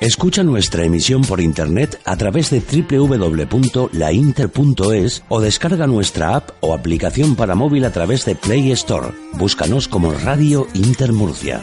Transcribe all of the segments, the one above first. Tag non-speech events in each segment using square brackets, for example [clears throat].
Escucha nuestra emisión por internet a través de www.lainter.es o descarga nuestra app o aplicación para móvil a través de Play Store. Búscanos como Radio Inter Murcia.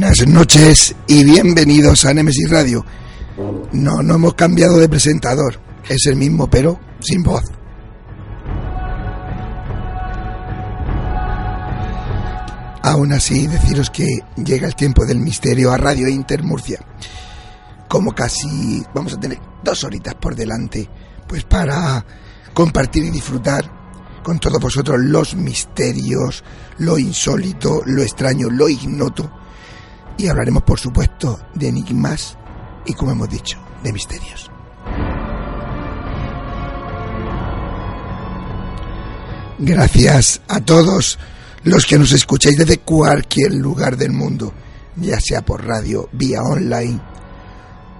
Buenas noches y bienvenidos a Nemesis Radio. No, no hemos cambiado de presentador. Es el mismo, pero sin voz. Aún así, deciros que llega el tiempo del misterio a Radio Inter Murcia. Como casi vamos a tener dos horitas por delante, pues para compartir y disfrutar con todos vosotros los misterios, lo insólito, lo extraño, lo ignoto y hablaremos, por supuesto, de enigmas y, como hemos dicho, de misterios. Gracias a todos los que nos escucháis desde cualquier lugar del mundo, ya sea por radio, vía online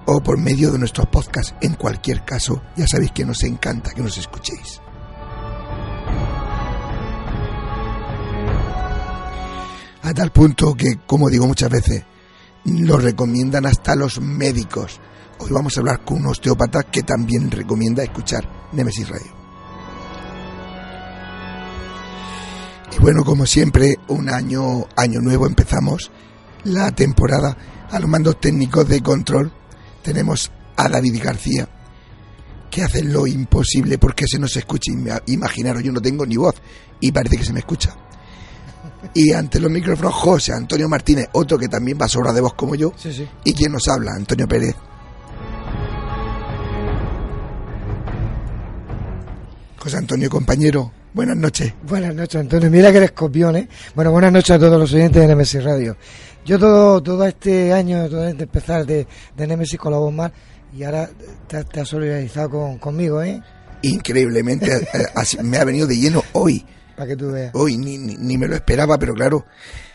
o por medio de nuestros podcasts. En cualquier caso, ya sabéis que nos encanta que nos escuchéis. A tal punto que, como digo muchas veces, lo recomiendan hasta los médicos. Hoy vamos a hablar con un osteópata que también recomienda escuchar Nemesis Radio. Y bueno, como siempre, un año, año nuevo empezamos la temporada. A los mandos técnicos de control tenemos a David García, que hace lo imposible porque se nos escuche. Imaginaros, yo no tengo ni voz y parece que se me escucha. Y ante los micrófonos, José Antonio Martínez, otro que también va sobra de voz como yo. Y quien nos habla, Antonio Pérez. José Antonio, compañero, buenas noches. Buenas noches, Antonio. Mira que eres copión, ¿eh? Bueno, buenas noches a todos los oyentes de Nemesis Radio. Yo todo, todo este año, todo este empezar de, de Nemesis con la voz mal, y ahora te, has solidarizado conmigo, ¿eh? Increíblemente, [laughs] eh, me ha venido de lleno hoy para que tú veas. Hoy ni, ni, me lo esperaba, pero claro.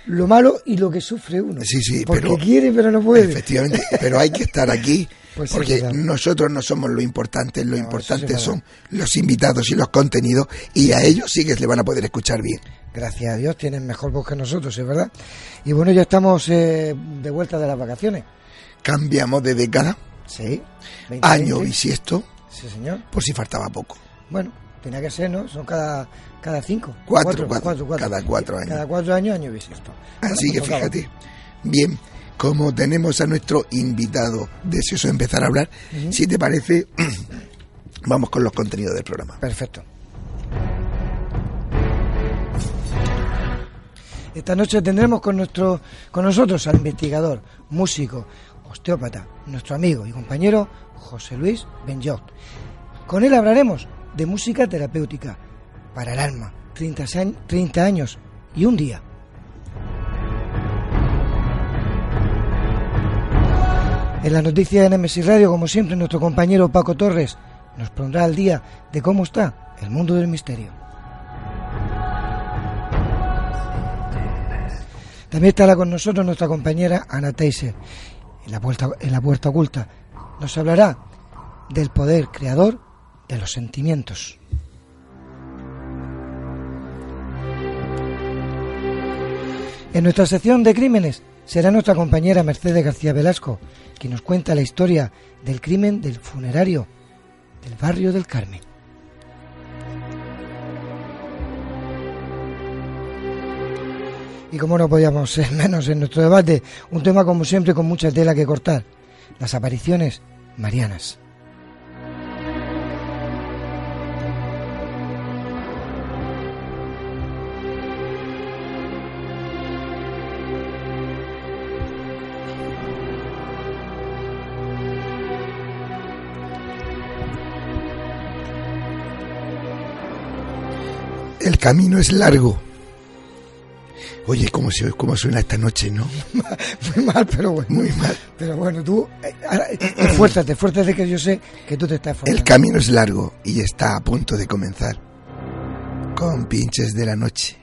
Lo malo y lo que sufre uno. Sí, sí, porque quiere, pero no puede. Efectivamente, pero hay que estar aquí. [laughs] Pues porque nosotros no somos lo importante, lo importante son los invitados y los contenidos, y a ellos sí que le van a poder escuchar bien. Gracias a Dios, tienen mejor voz que nosotros, es verdad. Y bueno, ya estamos eh, de vuelta de las vacaciones. Cambiamos de década. Sí. Año bisiesto. Sí, señor. Por si faltaba poco. Bueno, tenía que ser, ¿no? Son cada cada cinco. Cuatro, cuatro, cada cuatro años. Cada cuatro años, año bisiesto. Así que fíjate. Bien, como tenemos a nuestro invitado deseoso de empezar a hablar, si te parece, [clears throat] vamos con los contenidos del programa. Perfecto. Esta noche tendremos con, nuestro, con nosotros al investigador, músico, osteópata, nuestro amigo y compañero José Luis Benjot. Con él hablaremos de música terapéutica, para el alma. 30, años y un día. En la noticia de Nemesis Radio, como siempre, nuestro compañero Paco Torres nos pondrá al día de cómo está el mundo del misterio. También estará con nosotros nuestra compañera Ana Teiser, en la puerta, en la puerta oculta. Nos hablará del poder creador de los sentimientos. En nuestra sección de crímenes será nuestra compañera Mercedes García Velasco, quien nos cuenta la historia del crimen del funerario del barrio del Carmen. Y como no podíamos ser [laughs] menos en nuestro debate, un tema como siempre con mucha tela que cortar, las apariciones marianas. El camino es largo. Oye, ¿cómo, se, cómo suena esta noche, no? [laughs] Muy mal, pero bueno. Muy mal. Pero bueno, tú, eh, ahora, eh, esfuérzate, esfuérzate que yo sé que tú te estás esforzando. El camino es largo y está a punto de comenzar. Con pinches de la noche.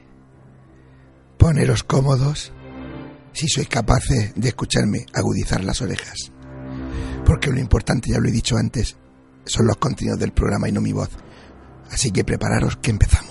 Poneros cómodos. Si sois capaces de escucharme, agudizar las orejas. Porque lo importante, ya lo he dicho antes, son los contenidos del programa y no mi voz. Así que prepararos que empezamos.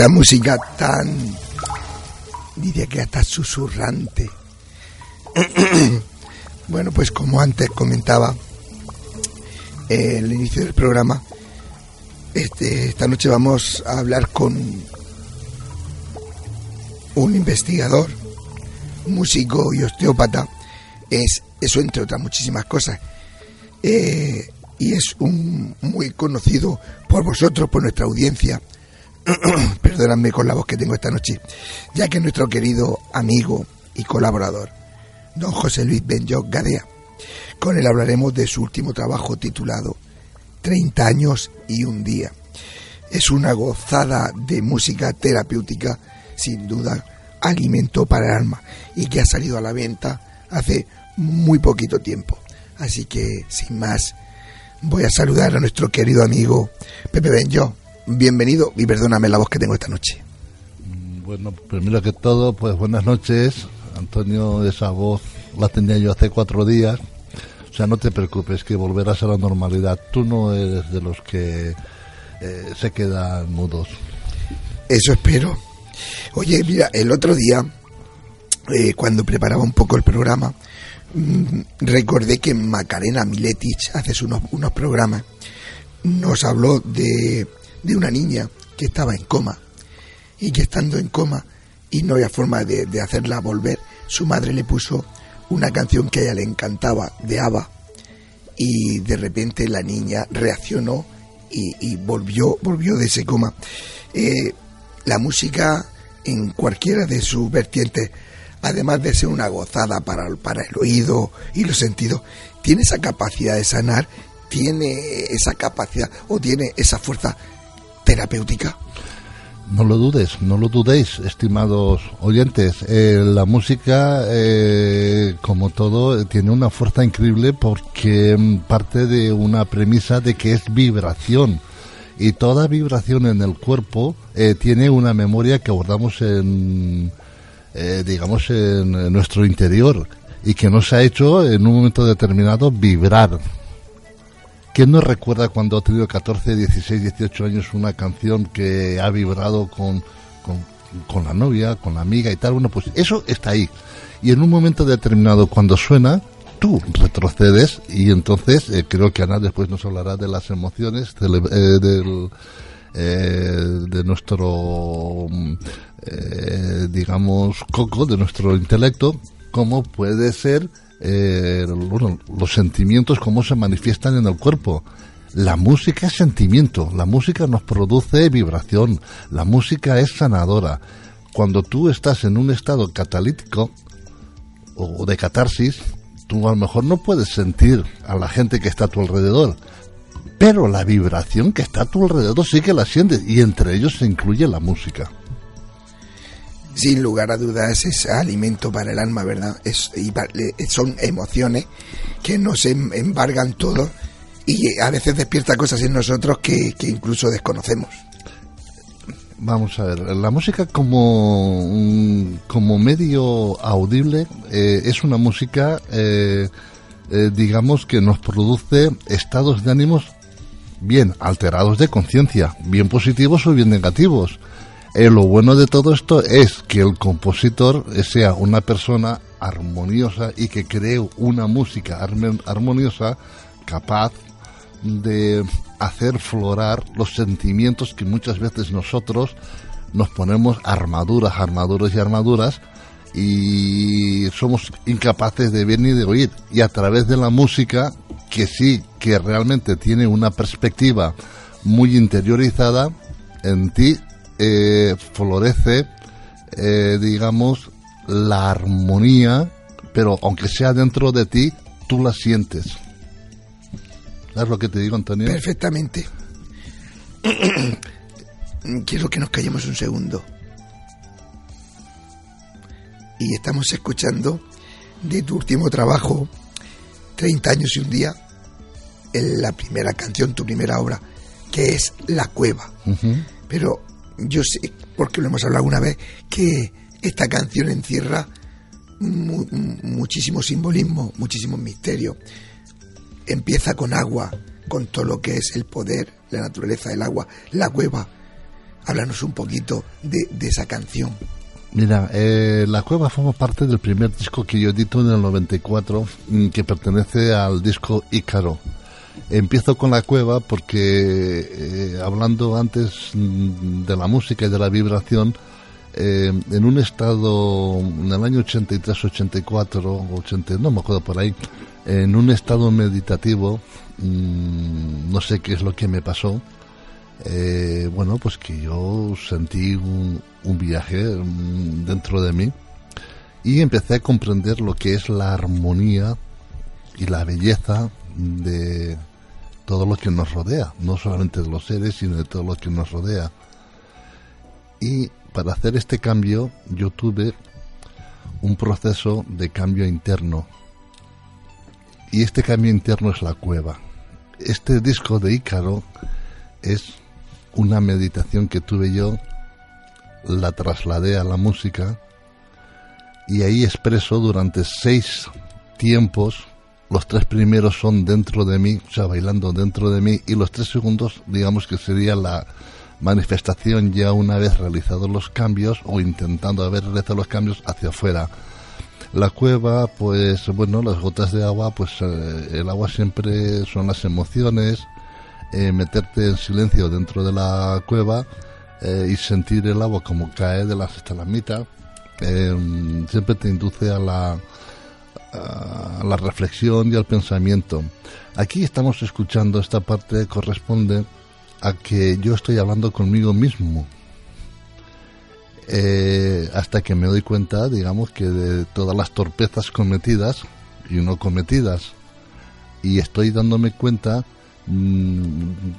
Esta música tan, diría que hasta susurrante. [clears throat] bueno, pues como antes comentaba, eh, el inicio del programa, este, esta noche vamos a hablar con un investigador, músico y osteópata. Es eso entre otras muchísimas cosas. Eh, y es un muy conocido por vosotros, por nuestra audiencia. [clears throat] Perdóname con la voz que tengo esta noche, ya que nuestro querido amigo y colaborador, don José Luis Benjoc Gadea. Con él hablaremos de su último trabajo titulado 30 años y un día. Es una gozada de música terapéutica, sin duda, alimento para el alma, y que ha salido a la venta hace muy poquito tiempo. Así que, sin más, voy a saludar a nuestro querido amigo Pepe Benjo. Bienvenido y perdóname la voz que tengo esta noche. Bueno, primero que todo, pues buenas noches. Antonio, esa voz la tenía yo hace cuatro días. O sea, no te preocupes, que volverás a la normalidad. Tú no eres de los que eh, se quedan mudos. Eso espero. Oye, mira, el otro día, eh, cuando preparaba un poco el programa, mm, recordé que Macarena Miletich, hace unos, unos programas, nos habló de, de una niña que estaba en coma y que estando en coma y no había forma de, de hacerla volver, su madre le puso una canción que a ella le encantaba de ABBA y de repente la niña reaccionó y, y volvió, volvió de ese coma. Eh, la música en cualquiera de sus vertientes, además de ser una gozada para, para el oído y los sentidos, tiene esa capacidad de sanar, tiene esa capacidad o tiene esa fuerza terapéutica. No lo dudes, no lo dudéis, estimados oyentes. Eh, la música, eh, como todo, tiene una fuerza increíble porque mm, parte de una premisa de que es vibración. Y toda vibración en el cuerpo eh, tiene una memoria que abordamos en, digamos, en nuestro interior y que nos ha hecho en un momento determinado vibrar ¿Quién no recuerda cuando ha tenido 14, 16, 18 años una canción que ha vibrado con, con, la novia, con la amiga y tal? Bueno, pues eso está ahí. Y en un momento determinado, cuando suena, tú retrocedes y entonces eh, creo que Ana después nos hablará de las emociones, eh, del, eh, de nuestro, digamos, coco, de nuestro intelecto, cómo puede ser eh, los sentimientos, cómo se manifiestan en el cuerpo. La música es sentimiento, la música nos produce vibración, la música es sanadora. Cuando tú estás en un estado catalítico o de catarsis, tú a lo mejor no puedes sentir a la gente que está a tu alrededor, pero la vibración que está a tu alrededor sí que la sientes y entre ellos se incluye la música sin lugar a dudas es alimento para el alma, ¿verdad? Es, y son emociones que nos em, embargan todo y a veces despierta cosas en nosotros que, incluso desconocemos. Vamos a ver, la música como, como medio audible eh, es una música, eh, eh, digamos, que nos produce estados de ánimos bien alterados de conciencia, bien positivos o bien negativos. Eh, lo bueno de todo esto es que el compositor sea una persona armoniosa y que cree una música armoniosa capaz de hacer florar los sentimientos que muchas veces nosotros nos ponemos armaduras, armaduras y armaduras y somos incapaces de ver ni de oír. Y a través de la música, que sí, que realmente tiene una perspectiva muy interiorizada, en ti eh, florece, eh, digamos, la armonía, pero aunque sea dentro de ti, tú la sientes. ¿Sabes lo que te digo, Antonio? Perfectamente. [clears throat] Quiero que nos callemos un segundo. Y estamos escuchando de tu último trabajo, 30 años y un día, en la primera canción, tu primera obra, que es La Cueva. Pero yo sé, porque lo hemos hablado alguna vez, que esta canción encierra muchísimo simbolismo, muchísimo misterio. Empieza con agua, con todo lo que es el poder, la naturaleza del agua, la cueva. Háblanos un poquito de, esa canción. Mira, eh, La Cueva forma parte del primer disco que yo edito en el 94, mm, que pertenece al disco Ícaro. Empiezo con la cueva porque, eh, hablando antes de la música y de la vibración, eh, en un estado, en el año 83, 84, 80, no me acuerdo por ahí, en un estado meditativo, mm, no sé qué es lo que me pasó, eh, bueno, pues que yo sentí un, un viaje mm, dentro de mí y empecé a comprender lo que es la armonía y la belleza de todo lo que nos rodea, no solamente de los seres, sino de todo lo que nos rodea. Y para hacer este cambio yo tuve un proceso de cambio interno. Y este cambio interno es la cueva. Este disco de Ícaro es una meditación que tuve yo, la trasladé a la música y ahí expreso durante seis tiempos los tres primeros son dentro de mí, o sea, bailando dentro de mí, y los tres segundos, digamos que sería la manifestación ya una vez realizados los cambios o intentando haber realizado los cambios hacia afuera. La cueva, pues bueno, las gotas de agua, pues eh, el agua siempre son las emociones, eh, meterte en silencio dentro de la cueva eh, y sentir el agua como cae de las estalamitas, siempre te induce a la la reflexión y al pensamiento. Aquí estamos escuchando esta parte corresponde a que yo estoy hablando conmigo mismo. Eh, hasta que me doy cuenta, digamos, que de todas las torpezas cometidas y no cometidas. Y estoy dándome cuenta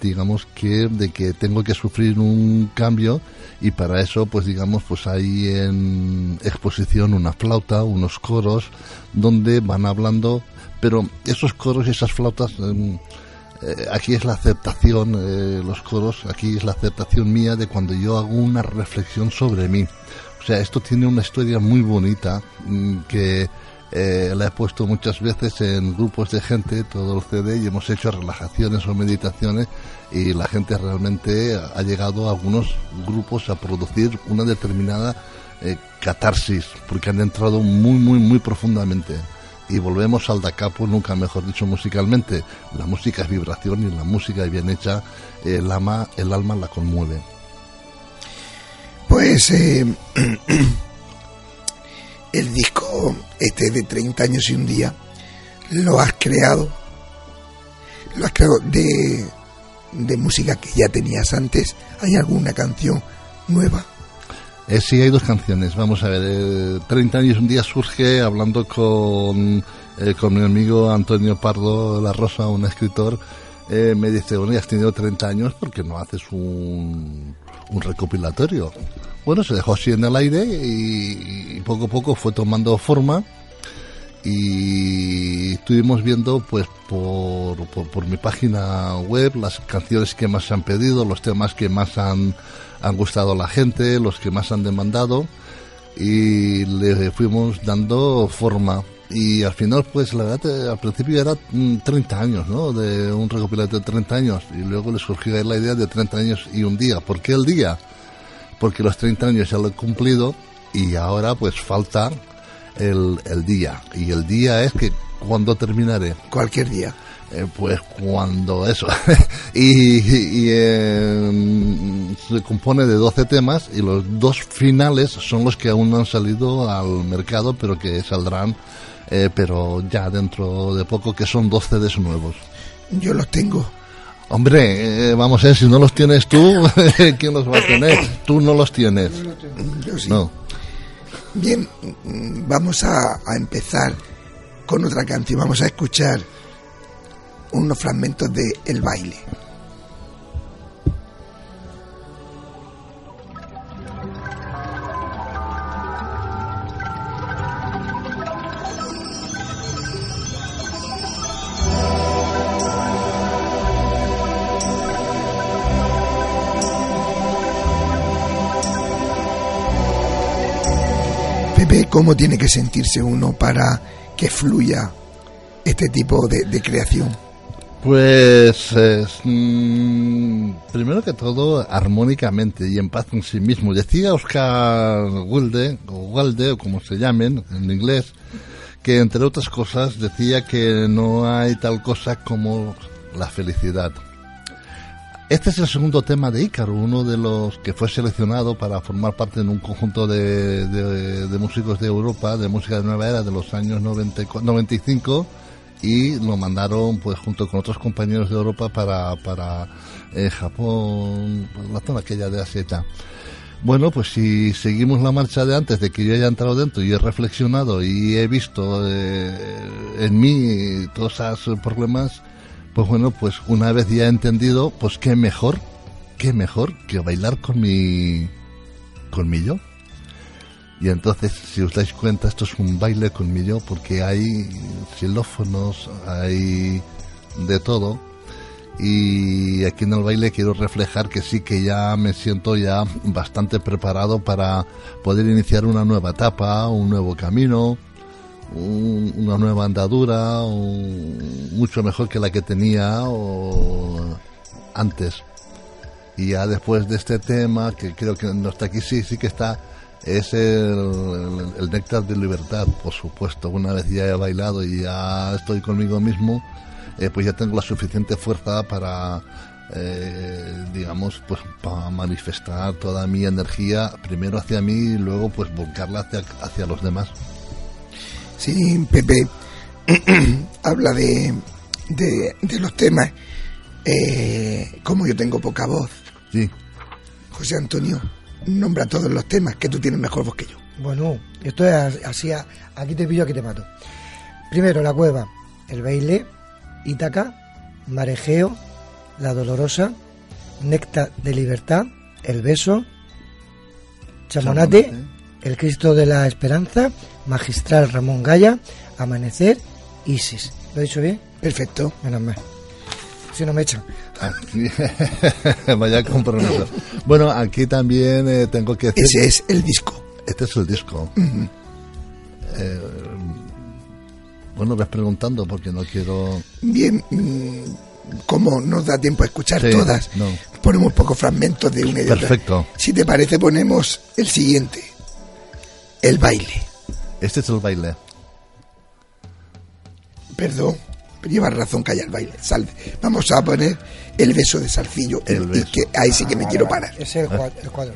digamos que de que tengo que sufrir un cambio y para eso pues digamos pues hay en exposición una flauta unos coros donde van hablando pero esos coros y esas flautas em, eh, aquí es la aceptación eh, los coros aquí es la aceptación mía de cuando yo hago una reflexión sobre mí. O sea esto tiene una historia muy bonita mm, que eh, la he puesto muchas veces en grupos de gente, todo el CD, y hemos hecho relajaciones o meditaciones y la gente realmente ha llegado a algunos grupos a producir una determinada eh, catarsis, porque han entrado muy, muy, muy profundamente. Y volvemos al da capo, nunca mejor dicho musicalmente. La música es vibración y la música bien hecha, el alma, el alma la conmueve. Pues eh, [clears throat] el disco este de 30 años y un día lo has creado lo has creado de, de música que ya tenías antes hay alguna canción nueva eh, sí, hay dos canciones. Vamos a ver, eh, 30 años un día surge hablando con, eh, con mi amigo Antonio Pardo La Rosa, un escritor. Eh, me dice, bueno, ya has tenido 30 años, porque no haces un, un recopilatorio? Bueno, se dejó así en el aire y, poco a poco fue tomando forma y estuvimos viendo pues por, por, por, mi página web las canciones que más se han pedido, los temas que más han, han gustado a la gente, los que más han demandado y le fuimos dando forma y al final pues la verdad al principio era 30 años ¿no? de un recopilatorio de 30 años y luego le surgió la idea de 30 años y un día. ¿por qué el día? porque los 30 años ya lo he cumplido y ahora pues falta el, el día. Y el día es que cuando terminaré cualquier día. Eh, pues cuando eso. [laughs] Y, y eh, se compone de 12 temas y los dos finales son los que aún no han salido al mercado pero que saldrán eh, pero ya dentro de poco que son 12 de esos nuevos yo los tengo Hombre, eh, vamos a ver, si no los tienes tú, [laughs] ¿quién los va a tener? Tú no los tienes. Yo sí. No. Bien, vamos a, a, empezar con otra canción. Vamos a escuchar unos fragmentos de El baile. ¿Cómo tiene que sentirse uno para que fluya este tipo de, creación? Pues es, mmm, primero que todo armónicamente y en paz con sí mismo. Decía Oscar Wilde, o Wilde, o como se llamen en inglés, que entre otras cosas decía que no hay tal cosa como la felicidad. Este es el segundo tema de Ícaro, uno de los que fue seleccionado para formar parte en un conjunto de, de, de músicos de Europa, de música de nueva era de los años 90, 95 y lo mandaron pues junto con otros compañeros de Europa para, para eh, Japón, la zona aquella de Asia. Bueno, pues si seguimos la marcha de antes de que yo haya entrado dentro y he reflexionado y he visto eh, en mí todos esos problemas, pues bueno, pues una vez ya he entendido, pues qué mejor, qué mejor que bailar con mi, con. Y entonces, si os dais cuenta, esto es un baile con mi yo, porque hay xilófonos, hay de todo. Y aquí en el baile quiero reflejar que sí que ya me siento ya bastante preparado para poder iniciar una nueva etapa, un nuevo camino, un, una nueva andadura, un, mucho mejor que la que tenía o, antes. Y ya después de este tema, que creo que no está aquí, sí, sí que está es el, néctar de libertad, por supuesto. Una vez ya he bailado y ya estoy conmigo mismo, eh, pues ya tengo la suficiente fuerza para, eh, digamos, pues para manifestar toda mi energía primero hacia mí y luego pues volcarla hacia, hacia los demás. Sí, Pepe [clears throat] habla de, de, de, los temas. Eh, como yo tengo poca voz. Sí. José Antonio nombra todos los temas, que tú tienes mejor voz que yo. Bueno, esto es así, aquí te pillo, aquí te mato. Primero, la cueva, el baile, Ítaca, Marejeo, La Dolorosa, Néctar de Libertad, El Beso, Chamonate, Chamonate. El Cristo de la Esperanza, Magistral Ramón Gaya, Amanecer, Isis. ¿Lo he dicho bien? Perfecto. Menos mal. Si no me echan. Aquí- [laughs] Vaya compromiso. Bueno, aquí también eh, tengo que decir... Ese es el disco. Este es el disco. Eh, bueno, ves preguntando porque no quiero... Bien, mm, como nos da tiempo a escuchar Sí, todas, no. ponemos pocos fragmentos de una y de otra. Perfecto. Si te parece, ponemos el siguiente. El baile. Este es el baile. Perdón, llevas razón que haya el baile. Salve. Vamos a poner el beso de Salcillo. El y beso. que ahí sí que me quiero parar. Ese es el cuadro. El cuadro.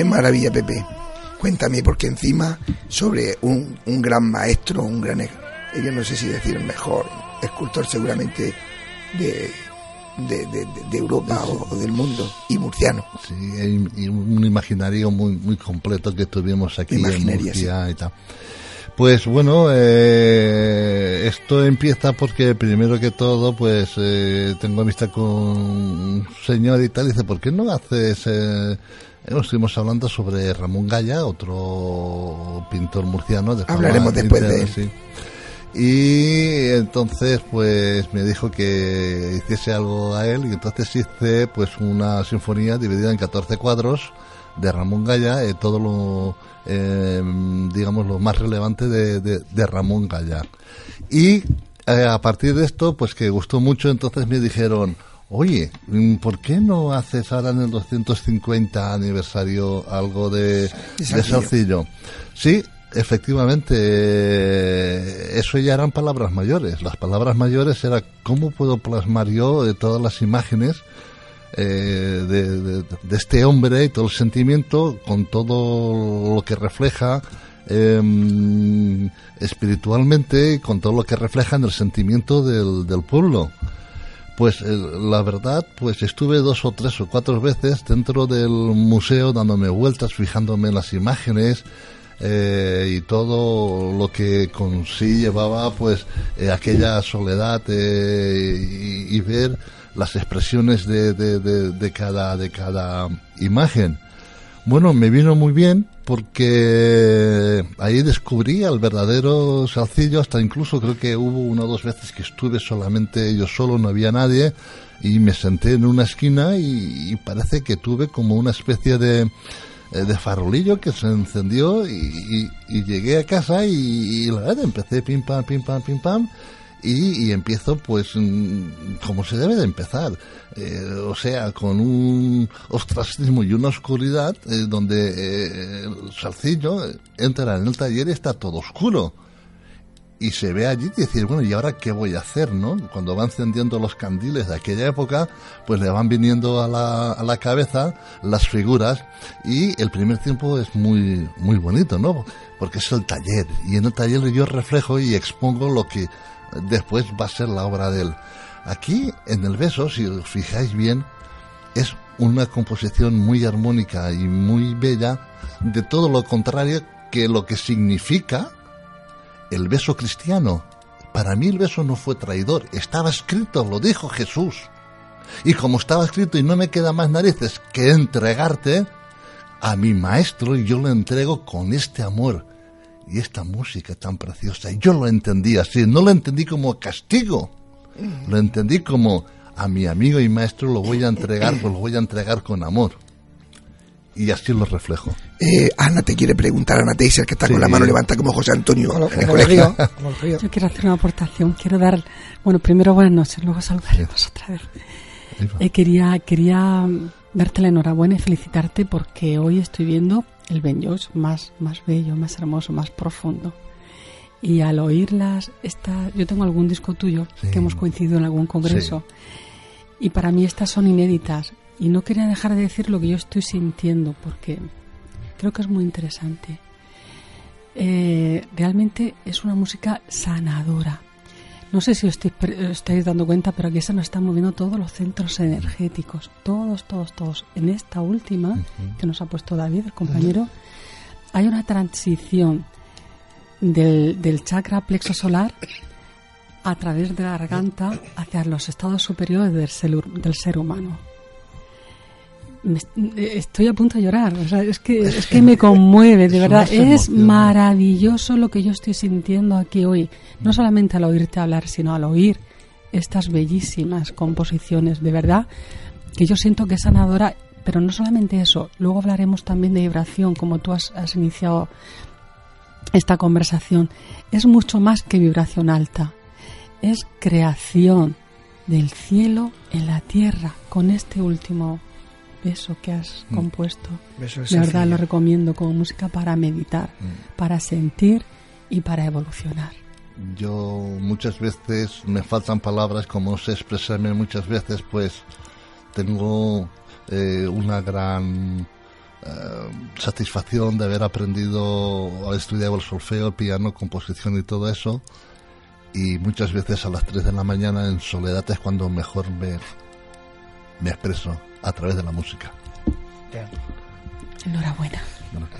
Qué maravilla, Pepe. Cuéntame, porque encima sobre un, un gran maestro, un gran, yo no sé si decir el mejor escultor seguramente de, de, de- Europa o, o del mundo, y murciano. Sí, y- un imaginario muy muy completo que tuvimos aquí en Murcia y tal. Pues bueno, eh, esto empieza porque primero que todo, pues eh, tengo amistad con un señor y tal, y dice, ¿por qué no haces...? Eh, eh, estuvimos hablando sobre Ramón Gaya, otro pintor murciano. De Hablaremos después de él. sí. Y entonces pues me dijo que hiciese algo a él y entonces hice pues una sinfonía dividida en 14 cuadros de Ramón Gaya, eh, todo lo, eh, digamos, lo más relevante de, de- de Ramón Gaya. Y eh, a partir de esto, pues que gustó mucho, entonces me dijeron, oye, ¿por qué no haces ahora en el 250 aniversario algo de, de Salcillo. Sí, efectivamente, eh, eso ya eran palabras mayores. Las palabras mayores era cómo puedo plasmar yo eh, todas las imágenes eh, de, de- de este hombre y todo el sentimiento con todo lo que refleja eh, espiritualmente y con todo lo que refleja en el sentimiento del, del pueblo. Pues eh, la verdad, pues estuve dos o tres o cuatro veces dentro del museo dándome vueltas, fijándome en las imágenes eh, y todo lo que con sí llevaba, pues eh, aquella soledad eh, y, y ver las expresiones de, de, de, de cada de cada imagen. Bueno, me vino muy bien porque ahí descubrí al verdadero Salcillo, hasta incluso creo que hubo una o dos veces que estuve solamente yo solo, no había nadie, y me senté en una esquina y, parece que tuve como una especie de, eh, farolillo que se encendió y llegué a casa y, y la verdad empecé pim pam, pim pam, pim pam, y, empiezo pues mm, como se debe de empezar Eh, o sea con un ostracismo y una oscuridad eh, donde eh, el salcillo entra en el taller y está todo oscuro y se ve allí y decir, bueno, ¿y ahora qué voy a hacer, no? Cuando va encendiendo los candiles de aquella época, pues le van viniendo a la, a la cabeza las figuras y el primer tiempo es muy, muy bonito, ¿no? Porque es el taller y en el taller yo reflejo y expongo lo que después va a ser la obra de él. Aquí, en el beso, si os fijáis bien, es una composición muy armónica y muy bella de todo lo contrario que lo que significa el beso cristiano. Para mí el beso no fue traidor, estaba escrito, lo dijo Jesús. Y como estaba escrito y no me queda más narices que entregarte a mi maestro yo lo entrego con este amor y esta música tan preciosa. Y yo lo entendí así, no lo entendí como castigo, lo entendí como a mi amigo y maestro lo voy a entregar, pues lo voy a entregar con amor. Y así lo reflejo. Eh, Ana te quiere preguntar, Ana Teiser, que está con Sí. la mano levantada como José Antonio Como, en el como el colegio. río, como el río. Yo quiero hacer una aportación. Quiero dar, bueno, primero buenas noches, luego saludaremos otra vez. Eh, quería, quería darte la enhorabuena y felicitarte porque hoy estoy viendo el Benjos más, más bello, más hermoso, más profundo. Y al oírlas, esta, yo tengo algún disco tuyo Sí. que hemos coincidido en algún congreso. Y para mí estas son inéditas. Y no quería dejar de decir lo que yo estoy sintiendo porque Creo que es muy interesante. Eh, realmente es una música sanadora. No sé si os estáis, dando cuenta, pero aquí se nos están moviendo todos los centros energéticos. Todos, todos, todos. En esta última que nos ha puesto David, el compañero, hay una transición del, del chakra plexo solar a través de la garganta hacia los estados superiores del ser, del ser humano. Estoy a punto de llorar, es, que, es que me [laughs] conmueve, de verdad. Es maravilloso lo que yo estoy sintiendo aquí hoy. No solamente al oírte hablar, sino al oír estas bellísimas composiciones, de verdad, que yo siento que es sanadora, pero no solamente eso. Luego hablaremos también de vibración, como tú has, has iniciado esta conversación. Es mucho más que vibración alta es creación del cielo en la tierra con este último beso que has mm. compuesto. de verdad lo recomiendo como música para meditar, mm. para sentir y para evolucionar. Yo muchas veces me faltan palabras, como sé expresarme muchas veces, pues tengo eh, una gran eh, satisfacción de haber aprendido a estudiar el solfeo, el piano, composición y todo eso y muchas veces a las 3 de la mañana en soledad es cuando mejor me, me expreso a través de la música. Enhorabuena.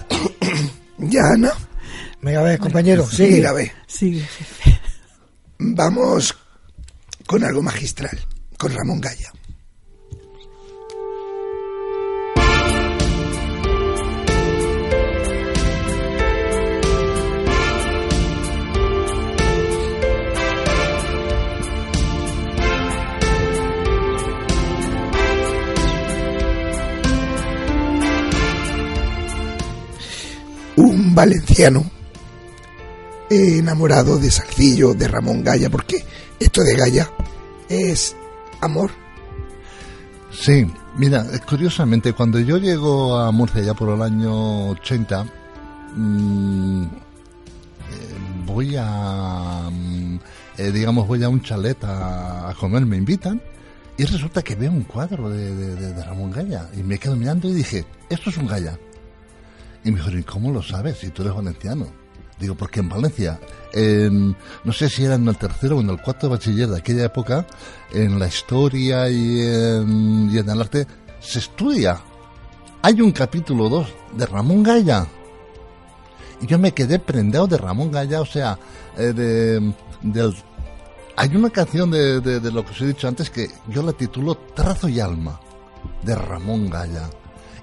[coughs] ya, Ana. Venga, a ver, compañero, sigue. a ver. Sigue, jefe. Vamos con algo magistral, con Ramón Gaya. Valenciano enamorado de Salcillo, de Ramón Gaya, porque esto de Gaya es amor. Sí, mira, curiosamente, cuando yo llego a Murcia ya por el año 80, mm, eh, voy a, mm, eh, digamos, voy a un chalet a, comer, me invitan, y resulta que veo un cuadro de, de Ramón Gaya, y me quedo mirando y dije, esto es un Gaya. Y me ¿y cómo lo sabes si tú eres valenciano? Digo, porque en Valencia, no sé si era en el tercero o en el cuarto de bachiller de aquella época, en la historia y en, el arte, se estudia. Hay un capítulo 2 de Ramón Gaya. Y yo me quedé prendado de Ramón Gaya, o sea, eh, de. Hay una canción de, lo que os he dicho antes que yo la titulo Trazo y Alma, de Ramón Gaya.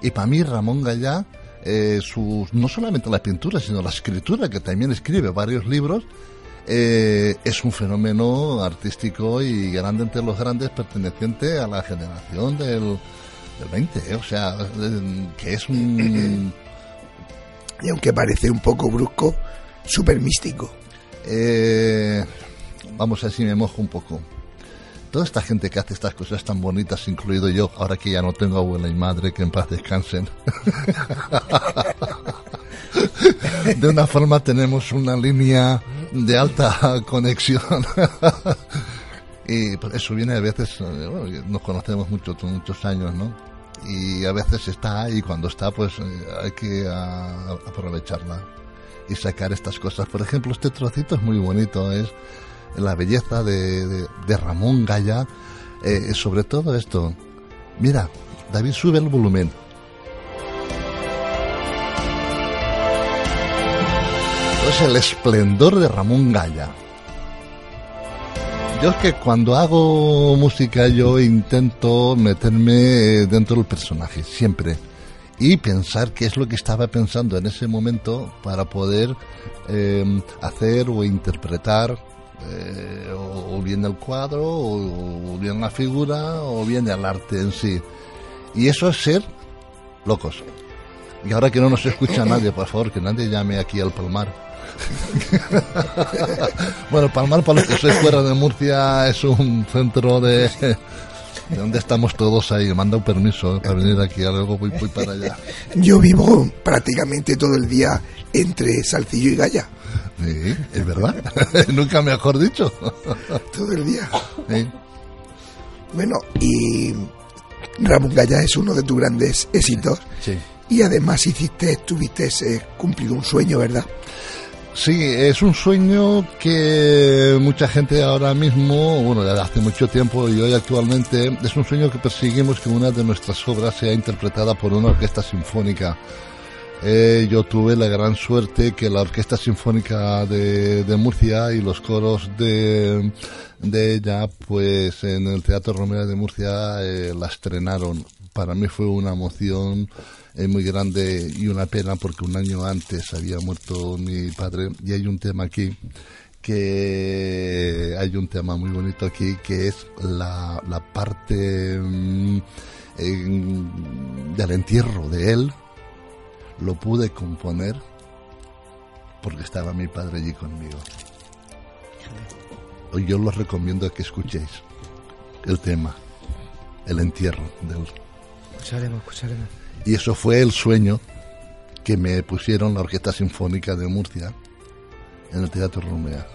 Y para mí Ramón Gaya eh, sus, no solamente la pintura, sino la escritura, que también escribe varios libros, eh, es un fenómeno artístico y grande entre los grandes perteneciente a la generación del, del 20, eh, o sea, que es un... Y aunque parece un poco brusco, súper místico. vamos a ver si me mojo un poco toda esta gente que hace estas cosas tan bonitas, incluido yo, ahora que ya no tengo abuela y madre, que en paz descansen. [laughs] de una forma tenemos una línea de alta conexión. [laughs] y eso viene a veces, eh, nos conocemos mucho, muchos años, ¿no? Y a veces está y cuando está, pues eh, hay que aprovecharla y sacar estas cosas. Por ejemplo, este trocito es muy bonito, es la belleza de, de, Ramón Gaya, eh, sobre todo esto. Mira, David, sube el volumen. Es el esplendor de Ramón Gaya. Yo es que cuando hago música yo intento meterme dentro del personaje, siempre. Y pensar qué es lo que estaba pensando en ese momento para poder eh, hacer o interpretar eh, o, bien el cuadro, o, bien la figura, o bien el arte en sí. Y eso es ser locos. Y ahora que no nos escucha [laughs] nadie, por favor, que nadie llame aquí al Palmar. [laughs] bueno, Palmar, para los que soy fuera de Murcia, es un centro de, de donde estamos todos ahí. Manda un permiso para venir aquí, luego voy, voy para allá. Yo vivo prácticamente todo el día entre Salcillo y Gaya. Sí, es verdad. [laughs] Nunca mejor dicho. Todo el día. Bueno, y Ramón Gaya es uno de tus grandes éxitos. Sí. y además hiciste, tuviste ese cumplido un sueño, ¿verdad? Sí, es un sueño que mucha gente ahora mismo, bueno, hace mucho tiempo y hoy actualmente, es un sueño que perseguimos que una de nuestras obras sea interpretada por una orquesta sinfónica. Eh, yo tuve la gran suerte que la Orquesta Sinfónica de, Murcia y los coros de, de, ella, pues en el Teatro Romero de Murcia eh, la estrenaron. Para mí fue una emoción es muy grande y una pena porque un año antes había muerto mi padre. Y hay un tema aquí que hay un tema muy bonito aquí que es la, parte mm, del entierro de él. Lo pude componer porque estaba mi padre allí conmigo. Yo los recomiendo que escuchéis el tema el entierro de él escucharemos escucharemos y eso fue el sueño que me pusieron la Orquesta Sinfónica de Murcia en el Teatro Romea.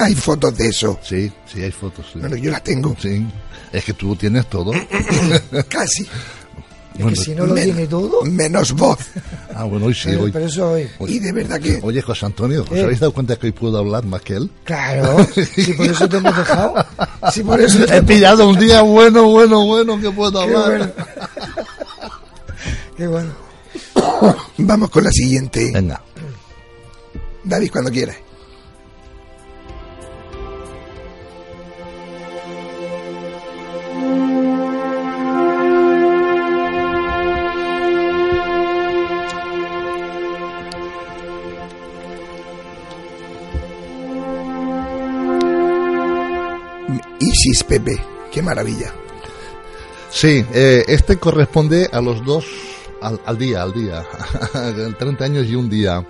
hay fotos de eso. Sí, sí, hay fotos. Bueno, yo las tengo. Sí, es que tú tienes todo. [laughs] Casi. Es que si no lo tiene todo. Menos voz. [laughs] Ah, bueno, hoy sí. Pero, eso hoy. Y de verdad que. Oye, José Antonio, ¿os habéis dado cuenta que hoy puedo hablar más que él? Claro. [laughs] Si por eso te hemos dejado. Si por eso He pillado un día bueno, bueno, bueno que puedo hablar. Qué bueno. [coughs] Vamos con la siguiente. Venga. David, cuando quieras. Pepe, qué maravilla. Sí, eh, este corresponde a los dos al, día, al día, [laughs] 30 años y un día.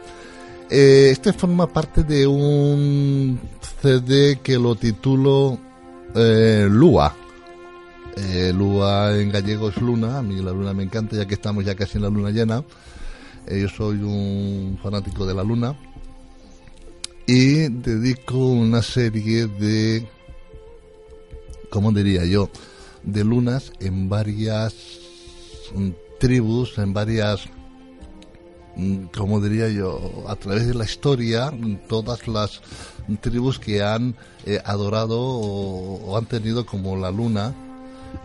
Eh, este forma parte de un CD que lo titulo eh, Lua. Eh, Lua en gallego es luna, a mí la luna me encanta ya que estamos ya casi en la luna llena. yo soy un fanático de la luna y dedico una serie de, ¿cómo diría yo? de lunas en varias mm, tribus, en varias, mm, como diría yo, a través de la historia, todas las tribus que han eh, adorado o, han tenido como la luna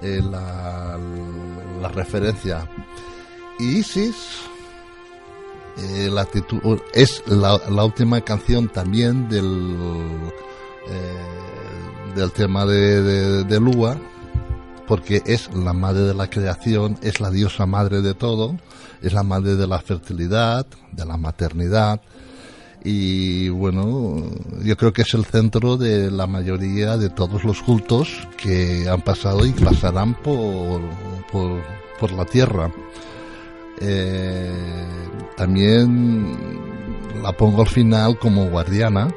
eh, la, referencia. Y Isis eh, la es la, la, última canción también del, del tema de, de, de Lua porque es la madre de la creación, es la diosa madre de todo, es la madre de la fertilidad, de la maternidad, y bueno, yo creo que es el centro de la mayoría de todos los cultos que han pasado y pasarán por, por, la tierra. Eh, también la pongo al final como guardiana,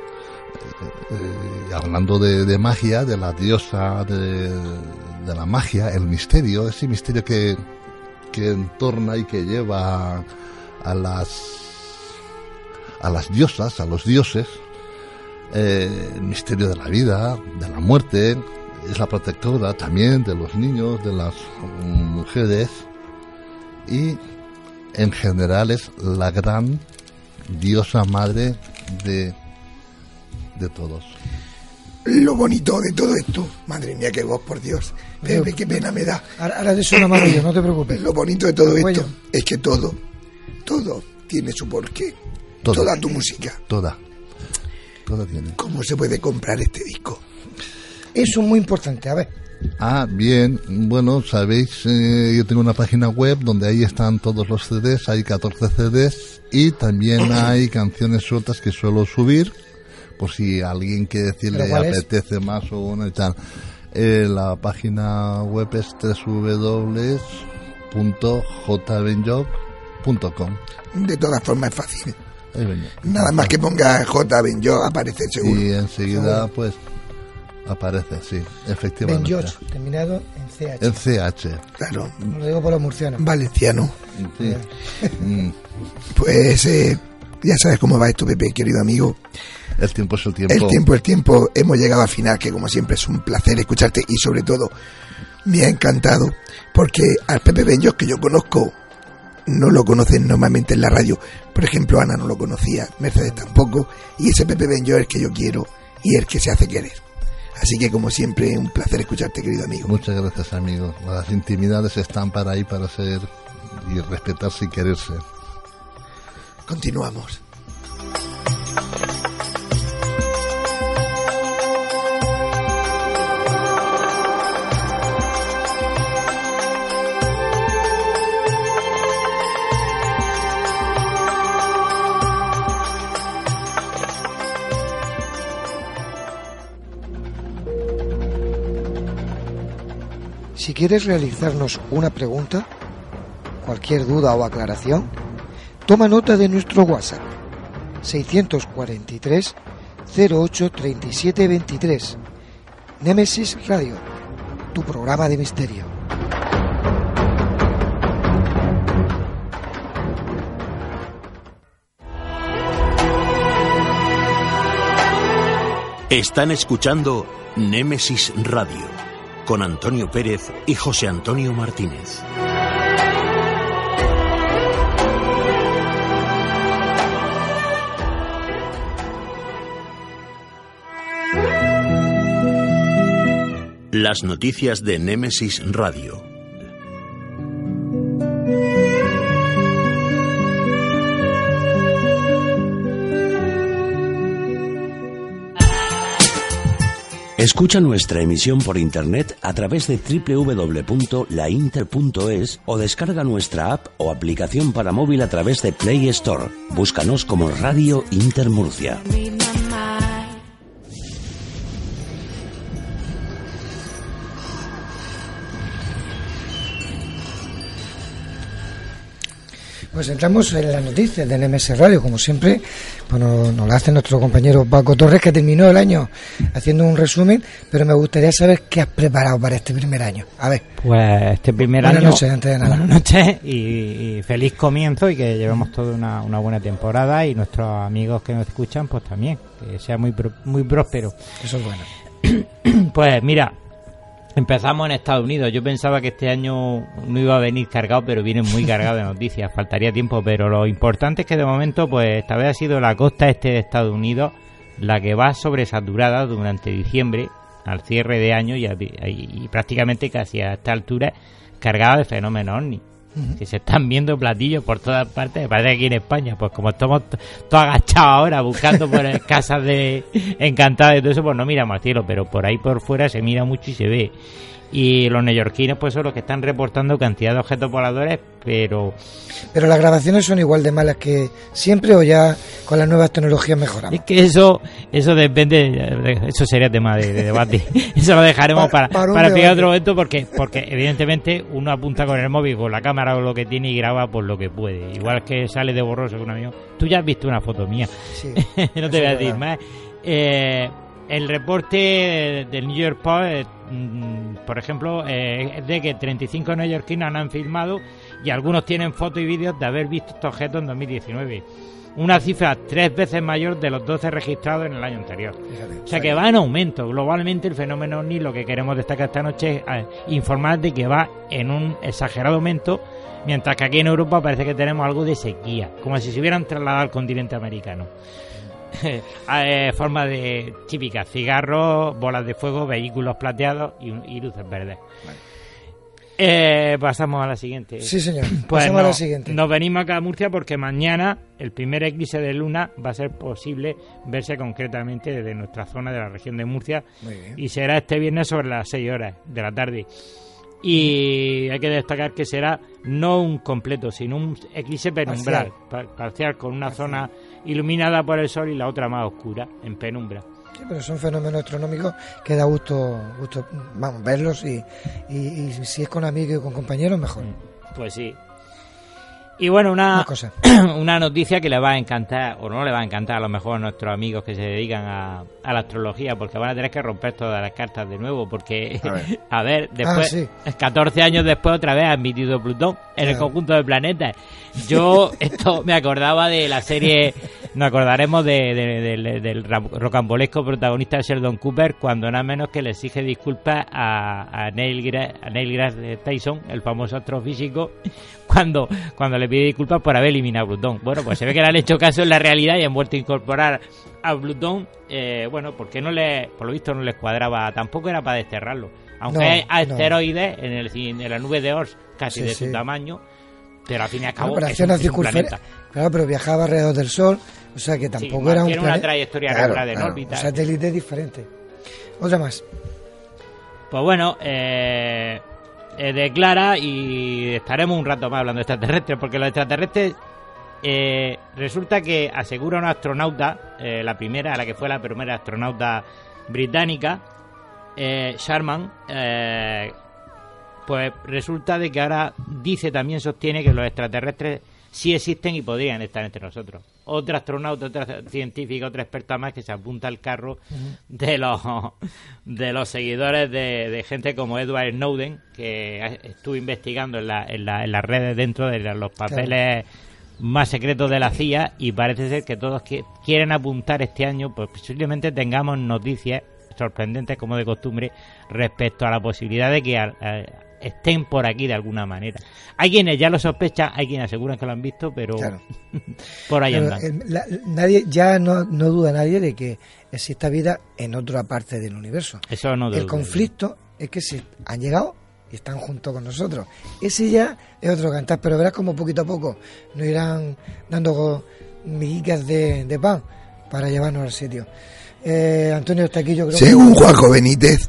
eh, hablando de, magia, de la diosa de, de la magia, el misterio, ese misterio que, que entorna y que lleva a, las a las diosas, a los dioses, eh, el misterio de la vida, de la muerte, es la protectora también de los niños, de las mujeres y en general es la gran diosa madre de, de todos lo bonito de todo esto, madre mía, qué voz, por Dios, Pepe, qué pena me da. Ahora una mano yo, no te preocupes. Lo bonito de todo esto es que todo, todo tiene su porqué. Toda tu música. Toda. Toda tiene. ¿Cómo se puede comprar este disco? Eso es muy importante, a ver. Ah, bien, bueno, sabéis, eh, yo tengo una página web donde ahí están todos los CDs, hay 14 CDs y también hay canciones sueltas que suelo subir por si alguien que decirle apetece más o una y tal. Eh, la página web es www.jbenjob.com. De todas formas es fácil. Nada más que ponga J aparece seguro. Y enseguida pues aparece, sí, efectivamente. Terminado en CH. En CH. Claro. Lo digo por los murcianos. Valenciano. Sí. [laughs] Mm. pues eh, ya sabes cómo va esto, Pepe, querido amigo. El tiempo es el tiempo. El tiempo, el tiempo. Hemos llegado al final, que como siempre es un placer escucharte y sobre todo me ha encantado porque al Pepe Benjos que yo conozco no lo conocen normalmente en la radio. Por ejemplo, Ana no lo conocía, Mercedes tampoco, y ese Pepe Benjo es el que yo quiero y el que se hace querer. Así que como siempre, un placer escucharte, querido amigo. Muchas gracias, amigo. Las intimidades están para ahí para ser y respetarse y quererse. Continuamos. Si quieres realizarnos una pregunta, cualquier duda o aclaración, toma nota de nuestro WhatsApp 643 08 37 23. Nemesis Radio, tu programa de misterio. Están escuchando Némesis Radio con Antonio Pérez y José Antonio Martínez. Las noticias de Némesis Radio. Escucha nuestra emisión por internet a través de www.lainter.es o descarga nuestra app o aplicación para móvil a través de Play Store. Búscanos como Radio Inter Murcia. Pues entramos en las noticias del MS Radio, como siempre, bueno, nos lo hace nuestro compañero Paco Torres, que terminó el año haciendo un resumen, pero me gustaría saber qué has preparado para este primer año. A ver. Pues este primer Buenas año. noches, antes de nada. Buenas noches y, y feliz comienzo y que llevemos toda una, una buena temporada y nuestros amigos que nos escuchan, pues también, que sea muy, muy próspero. Eso es bueno. [clears throat] Pues mira, empezamos en Estados Unidos. Yo pensaba que este año no iba a venir cargado, pero viene muy cargado de noticias. Faltaría tiempo, pero lo importante es que de momento, pues esta vez ha sido la costa este de Estados Unidos la que va sobresaturada durante diciembre al cierre de año y, y- y prácticamente casi a esta altura cargada de fenómenos ovni. Que se están viendo platillos por todas partes, me parece que aquí en España, pues como estamos todos agachados ahora buscando por [laughs] casas de encantadas y todo eso, pues no miramos al cielo, pero por ahí por fuera se mira mucho y se ve. Y los neoyorquinos pues son los que están reportando cantidad de objetos voladores, pero Pero las grabaciones son igual de malas que siempre o ya con las nuevas tecnologías mejoramos. es que eso eso depende, eso sería tema de, de debate. [laughs] Eso lo dejaremos Pa- para, para para otro momento porque porque evidentemente uno apunta con el móvil, con la cámara o lo que tiene y graba por lo que puede. Igual que sale de borroso con un amigo. Tú ya has visto una foto mía. Sí, [laughs] no te voy a decir más. Eh, el reporte del New York Post, eh, mm, por ejemplo, eh, es de que 35 neoyorquinos han filmado y algunos tienen fotos y vídeos de haber visto estos objetos en 2019. Una cifra tres veces mayor de los 12 registrados en el año anterior. Fíjate. O sea que va en aumento. Globalmente el fenómeno OVNI lo que queremos destacar esta noche es eh, informar de que va en un exagerado aumento, mientras que aquí en Europa parece que tenemos algo de sequía, como si se hubieran trasladado al continente americano. [laughs] eh, forma de típicas, cigarros, bolas de fuego, vehículos plateados y, luces verdes. Eh, pasamos a la siguiente. Sí, señor. Pues Pasamos a la siguiente. Nos venimos acá a Murcia porque mañana el primer eclipse de luna va a ser posible verse concretamente desde nuestra zona de la región de Murcia Muy bien. y será este viernes sobre las 6 horas de la tarde. Y hay que destacar que será no un completo, sino un eclipse penumbral, pa- parcial, con una zona iluminada por el sol y la otra más oscura, en penumbra. Sí, pero son fenómenos astronómicos que da gusto, gusto vamos, verlos y, y, y si es con amigos y con compañeros, mejor. Pues sí. Y bueno, una, Una cosa. [clears throat] una noticia que le va a encantar, o no le va a encantar a lo mejor a nuestros amigos que se dedican a, a la astrología, porque van a tener que romper todas las cartas de nuevo, porque, a ver, [laughs] después, Ah, sí. 14 años después otra vez ha admitido Plutón en el conjunto de planetas. Yo [laughs] esto me acordaba de la serie, nos acordaremos de, de- de- del rocambolesco protagonista Sheldon Cooper cuando nada menos que le exige disculpas a, a Neil, Gra- a Neil deGrasse Tyson, el famoso astrofísico, cuando, cuando le pide disculpas por haber eliminado a Blutón. Bueno, pues se ve que le han hecho caso en la realidad y han vuelto a incorporar a Blutón, eh, bueno, porque no le, por lo visto no les cuadraba, tampoco era para desterrarlo. Aunque No, hay no. asteroides en, el, en la nube de Oort, casi Sí, de sí. su tamaño, pero al fin y al cabo Bueno, pero es hacía un, una es un circunfer- planeta. Claro, pero viajaba alrededor del Sol, o sea que tampoco era un mantiene una trayectoria Claro, regular en órbita. Un satélite diferente. Otra más. Pues bueno, eh, eh, declara y estaremos un rato más hablando de extraterrestres, porque los extraterrestres eh, resulta que asegura una astronauta, eh, la primera, la que fue la primera astronauta británica, eh, Sharman, pues resulta de que ahora dice también sostiene que los extraterrestres sí existen y podrían estar entre nosotros. Otra astronauta, otra científica, otra experta más que se apunta al carro de los de los seguidores de, de gente como Edward Snowden, que estuvo investigando en, la, en, la- en las redes dentro de los papeles más secretos de la CIA y parece ser que todos qui- quieren apuntar este año, pues posiblemente tengamos noticias sorprendentes como de costumbre respecto a la posibilidad de que a- a- estén por aquí de alguna manera. Hay quienes ya lo sospechan, hay quienes aseguran que lo han visto, pero Claro. [laughs] por ahí Pero andan. el- la- nadie, ya no, no duda nadie de que exista vida en otra parte del universo. Eso no El dudo. conflicto es que se han llegado y están junto con nosotros. Ese ya es otro cantar, pero verás como poquito a poco nos irán dando miguitas de, de pan para llevarnos al sitio. Eh, Antonio está aquí, yo creo Según Juanjo Benítez,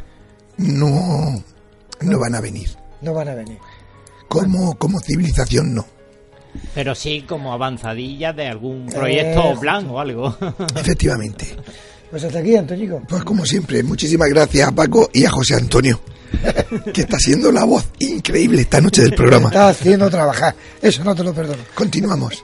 no, no van a venir. No van a venir. Como, como civilización, no. Pero sí como avanzadillas de algún proyecto Eh, plan o algo. [laughs] Efectivamente. Pues hasta aquí, Antoñico. Pues como siempre, muchísimas gracias a Paco y a José Antonio, [laughs] que está siendo la voz increíble esta noche del programa. Está haciendo trabajar. Eso no te lo perdono. Continuamos.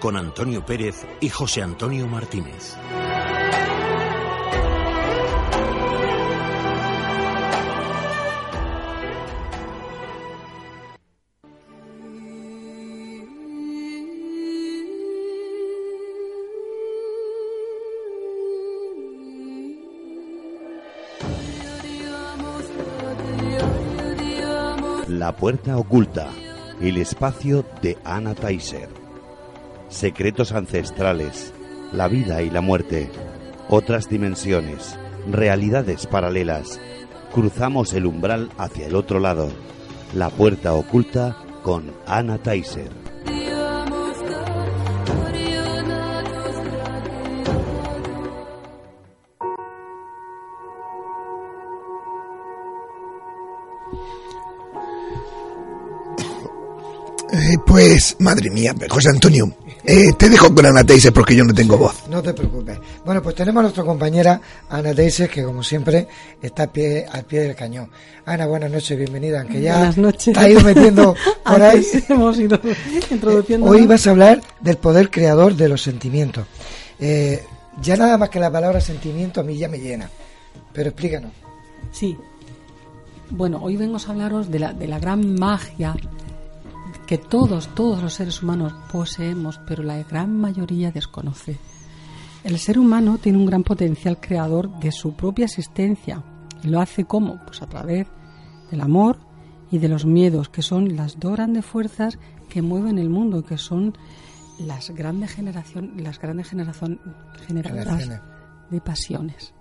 con Antonio Pérez y José Antonio Martínez. La puerta oculta, el espacio de Anna Taiser. Secretos ancestrales, la vida y la muerte, otras dimensiones, realidades paralelas. Cruzamos el umbral hacia el otro lado. La puerta oculta con Anna Taiser. Eh, pues, madre mía, José Antonio, eh, te dejo con Ana Teiser porque yo no tengo voz. No te preocupes. Bueno, pues tenemos a nuestra compañera Ana Teises, que como siempre está a pie, al pie del cañón. Ana, buenas noches, bienvenida. Aunque ya Buenas noches. te ha ido metiendo [laughs] por ahí. Hemos ido [laughs] introduciendo. Hoy vas a hablar del poder creador de los sentimientos. Eh, ya nada más que la palabra sentimiento a mí ya me llena. Pero explícanos. Sí. Bueno, hoy vengo a hablaros de la, de la gran magia que todos, todos los seres humanos poseemos, pero la gran mayoría desconoce. El ser humano tiene un gran potencial creador de su propia existencia. ¿Y lo hace cómo? Pues a través del amor y de los miedos, que son las dos grandes fuerzas que mueven el mundo, que son las grandes generación, las grandes generación, generadoras de pasiones.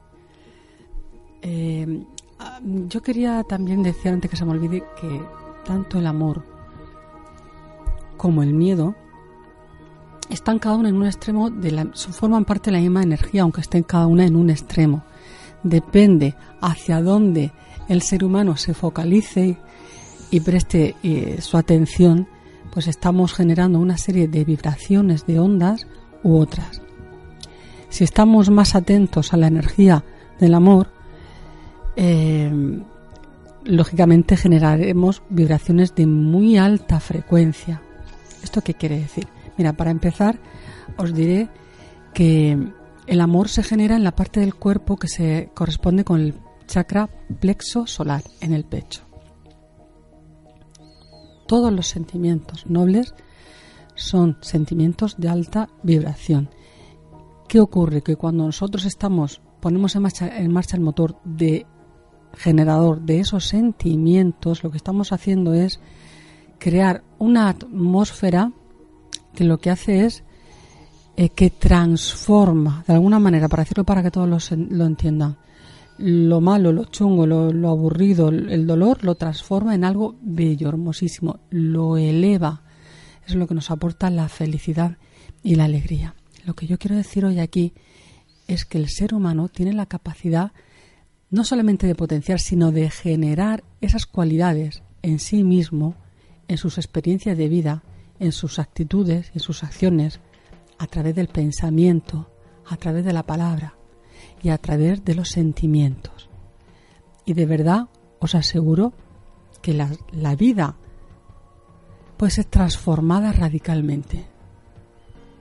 Eh, ah, yo quería también decir, antes que se me olvide, que tanto el amor como el miedo están cada una en un extremo, de la, forman parte de la misma energía, aunque estén cada una en un extremo. Depende hacia dónde el ser humano se focalice y preste eh, su atención, pues estamos generando una serie de vibraciones, de ondas u otras. Si estamos más atentos a la energía del amor, eh, lógicamente generaremos vibraciones de muy alta frecuencia. ¿Esto qué quiere decir? Mira, para empezar, os diré que el amor se genera en la parte del cuerpo que se corresponde con el chakra plexo solar en el pecho. Todos los sentimientos nobles son sentimientos de alta vibración. ¿Qué ocurre? Que cuando nosotros estamos, ponemos en marcha, el motor de generador de esos sentimientos, lo que estamos haciendo es crear una atmósfera que lo que hace es eh, que transforma, de alguna manera, para decirlo para que todos lo, entiendan, lo malo, lo chungo, lo, aburrido, el dolor, lo transforma en algo bello, hermosísimo, lo eleva. Es lo que nos aporta la felicidad y la alegría. Lo que yo quiero decir hoy aquí es que el ser humano tiene la capacidad no solamente de potenciar, sino de generar esas cualidades en sí mismo, en sus experiencias de vida, en sus actitudes, en sus acciones, a través del pensamiento, a través de la palabra y a través de los sentimientos. Y de verdad os aseguro que la, vida puede ser transformada radicalmente.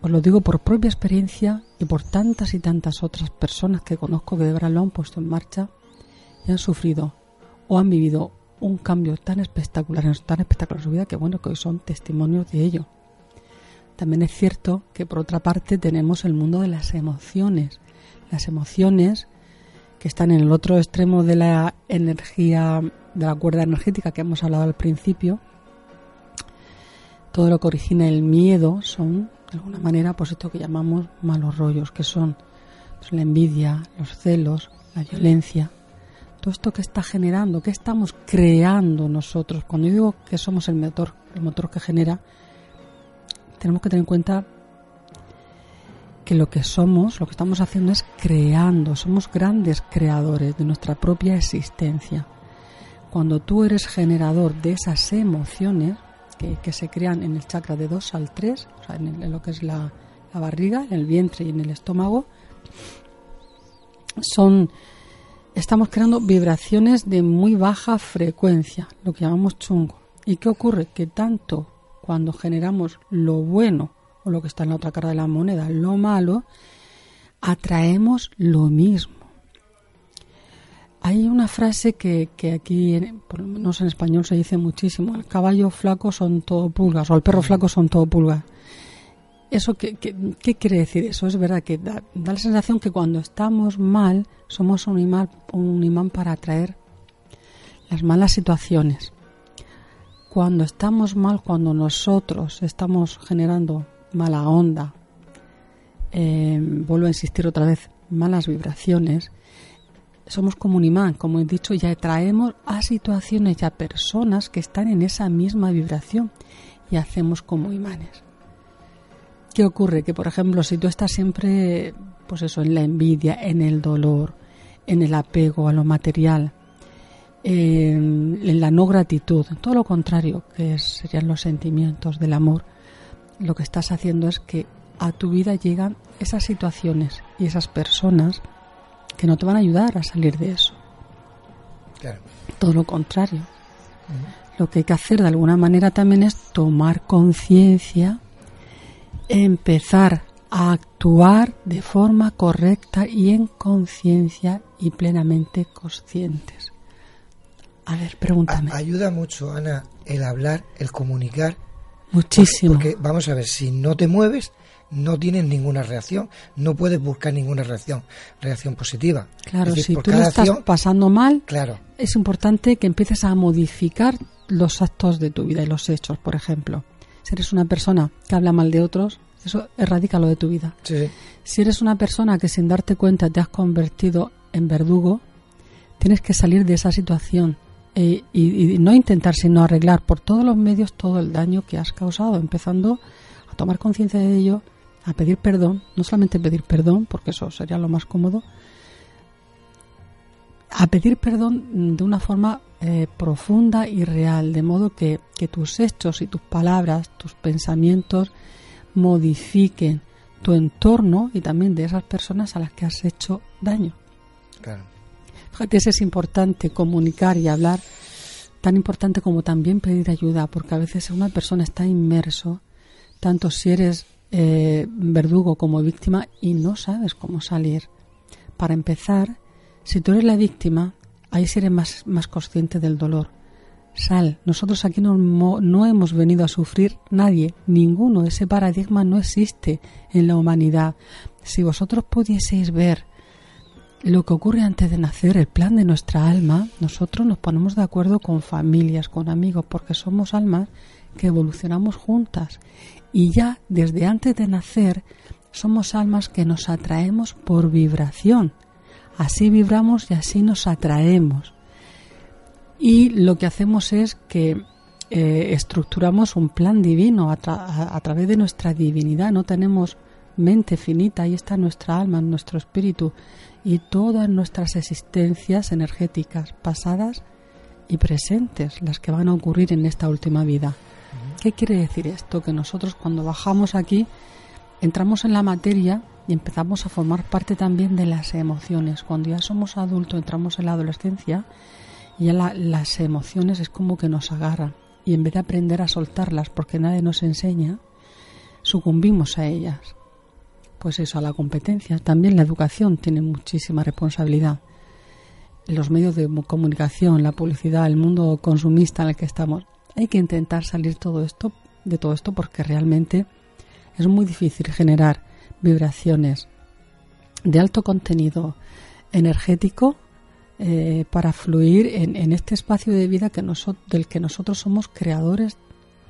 Os lo digo por propia experiencia y por tantas y tantas otras personas que conozco que de verdad lo han puesto en marcha y han sufrido o han vivido un cambio tan espectacular, tan espectacular en su vida que bueno, que hoy son testimonios de ello. También es cierto que por otra parte tenemos el mundo de las emociones. Las emociones que están en el otro extremo de la energía, de la cuerda energética que hemos hablado al principio. Todo lo que origina el miedo son, de alguna manera, pues esto que llamamos malos rollos, que son la envidia, los celos, la violencia, todo esto que está generando, que estamos creando nosotros. Cuando digo que somos el motor, el motor que genera, tenemos que tener en cuenta que lo que somos, lo que estamos haciendo es creando, somos grandes creadores de nuestra propia existencia. Cuando tú eres generador de esas emociones que, se crean en el chakra de 2 al 3, o sea, en, lo que es la, la barriga, en el vientre y en el estómago, son estamos creando vibraciones de muy baja frecuencia, lo que llamamos chungo. ¿Y qué ocurre? Que tanto cuando generamos lo bueno o lo que está en la otra cara de la moneda, lo malo, atraemos lo mismo. Hay una frase que, que aquí, por lo menos en español, se dice muchísimo, el caballo flaco son todo pulgas, o el perro flaco son todo pulgas. ¿Eso qué, qué, quiere decir eso? Es verdad que da, da, la sensación que cuando estamos mal somos un imán, un imán para atraer las malas situaciones cuando estamos mal, cuando nosotros estamos generando mala onda, eh, vuelvo a insistir otra vez, malas vibraciones, somos como un imán, como he dicho, ya atraemos a situaciones y a personas que están en esa misma vibración y hacemos como imanes. ¿Qué ocurre? Que, por ejemplo, si tú estás siempre, pues eso, en la envidia, en el dolor, en el apego a lo material, en la no gratitud, todo lo contrario, que serían los sentimientos del amor, lo que estás haciendo es que a tu vida llegan esas situaciones y esas personas que no te van a ayudar a salir de eso. Todo lo contrario. Lo que hay que hacer de alguna manera también es tomar conciencia, empezar a actuar de forma correcta y en conciencia y plenamente conscientes. A ver, pregúntame. ayuda mucho, Ana, el hablar, el comunicar. Muchísimo. Porque, vamos a ver, si no te mueves, no tienes ninguna reacción, no puedes buscar ninguna reacción, reacción positiva. Claro, si tú lo estás pasando mal, claro. es importante que empieces a modificar los actos de tu vida y los hechos, por ejemplo. Si eres una persona que habla mal de otros, eso erradica lo de tu vida. Sí. Si eres una persona que sin darte cuenta te has convertido en verdugo, tienes que salir de esa situación eh, y, no intentar sino arreglar por todos los medios todo el daño que has causado, empezando a tomar conciencia de ello, a pedir perdón, no solamente pedir perdón, porque eso sería lo más cómodo, a pedir perdón de una forma eh, profunda y real, de modo que, que tus hechos y tus palabras, tus pensamientos modifiquen tu entorno y también de esas personas a las que has hecho daño. Claro. Fíjate, eso es importante, comunicar y hablar, tan importante como también pedir ayuda, porque a veces una persona está inmerso, tanto si eres eh, verdugo como víctima, y no sabes cómo salir. Para empezar, si tú eres la víctima, ahí sí eres más, más consciente del dolor. Sal, nosotros aquí no, no hemos venido a sufrir nadie, ninguno, ese paradigma no existe en la humanidad. Si vosotros pudieseis ver lo que ocurre antes de nacer, el plan de nuestra alma, nosotros nos ponemos de acuerdo con familias, con amigos, porque somos almas que evolucionamos juntas. Y ya desde antes de nacer somos almas que nos atraemos por vibración. Así vibramos y así nos atraemos. Y lo que hacemos es que eh, estructuramos un plan divino a, tra- a- a través de nuestra divinidad. No tenemos mente finita, ahí está nuestra alma, nuestro espíritu y todas nuestras existencias energéticas pasadas y presentes, las que van a ocurrir en esta última vida. ¿Qué quiere decir esto? Que nosotros cuando bajamos aquí entramos en la materia y empezamos a formar parte también de las emociones. Cuando ya somos adultos, entramos en la adolescencia y ya la- las emociones es como que nos agarran y en vez de aprender a soltarlas porque nadie nos enseña, sucumbimos a ellas. Pues eso, a la competencia. También la educación tiene muchísima responsabilidad. Los medios de comunicación, la publicidad, el mundo consumista en el que estamos. Hay que intentar salir todo esto, de todo esto porque realmente es muy difícil generar vibraciones de alto contenido energético eh, para fluir en, en este espacio de vida que noso- del que nosotros somos creadores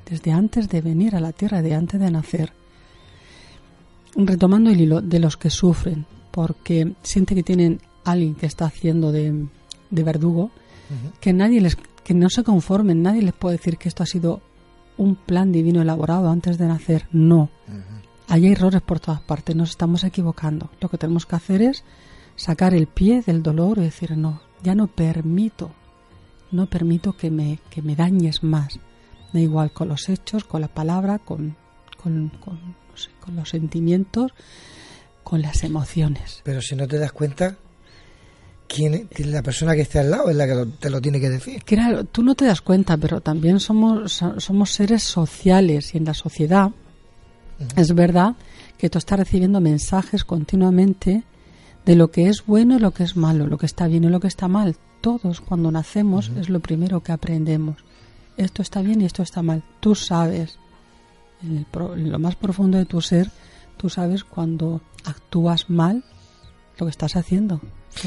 desde antes de venir a la Tierra, de antes de nacer. Retomando el hilo de los que sufren porque siente que tienen alguien que está haciendo de, de verdugo, que nadie les, que no se conformen, nadie les puede decir que esto ha sido un plan divino elaborado antes de nacer. No. Hay errores por todas partes, nos estamos equivocando. Lo que tenemos que hacer es sacar el pie del dolor y decir, no, ya no permito, no permito que me, que me dañes más. Da igual con los hechos, con la palabra, con, con, con, no sé, con los sentimientos, con las emociones. Pero si no te das cuenta, quién la persona que esté al lado es la que lo- te lo tiene que decir. Claro, tú no te das cuenta, pero también somos, so- somos seres sociales y en la sociedad es verdad que tú estás recibiendo mensajes continuamente de lo que es bueno y lo que es malo, lo que está bien y lo que está mal. Todos cuando nacemos es lo primero que aprendemos. Esto está bien y esto está mal. Tú sabes, en, el pro- en lo más profundo de tu ser, tú sabes cuando actúas mal lo que estás haciendo.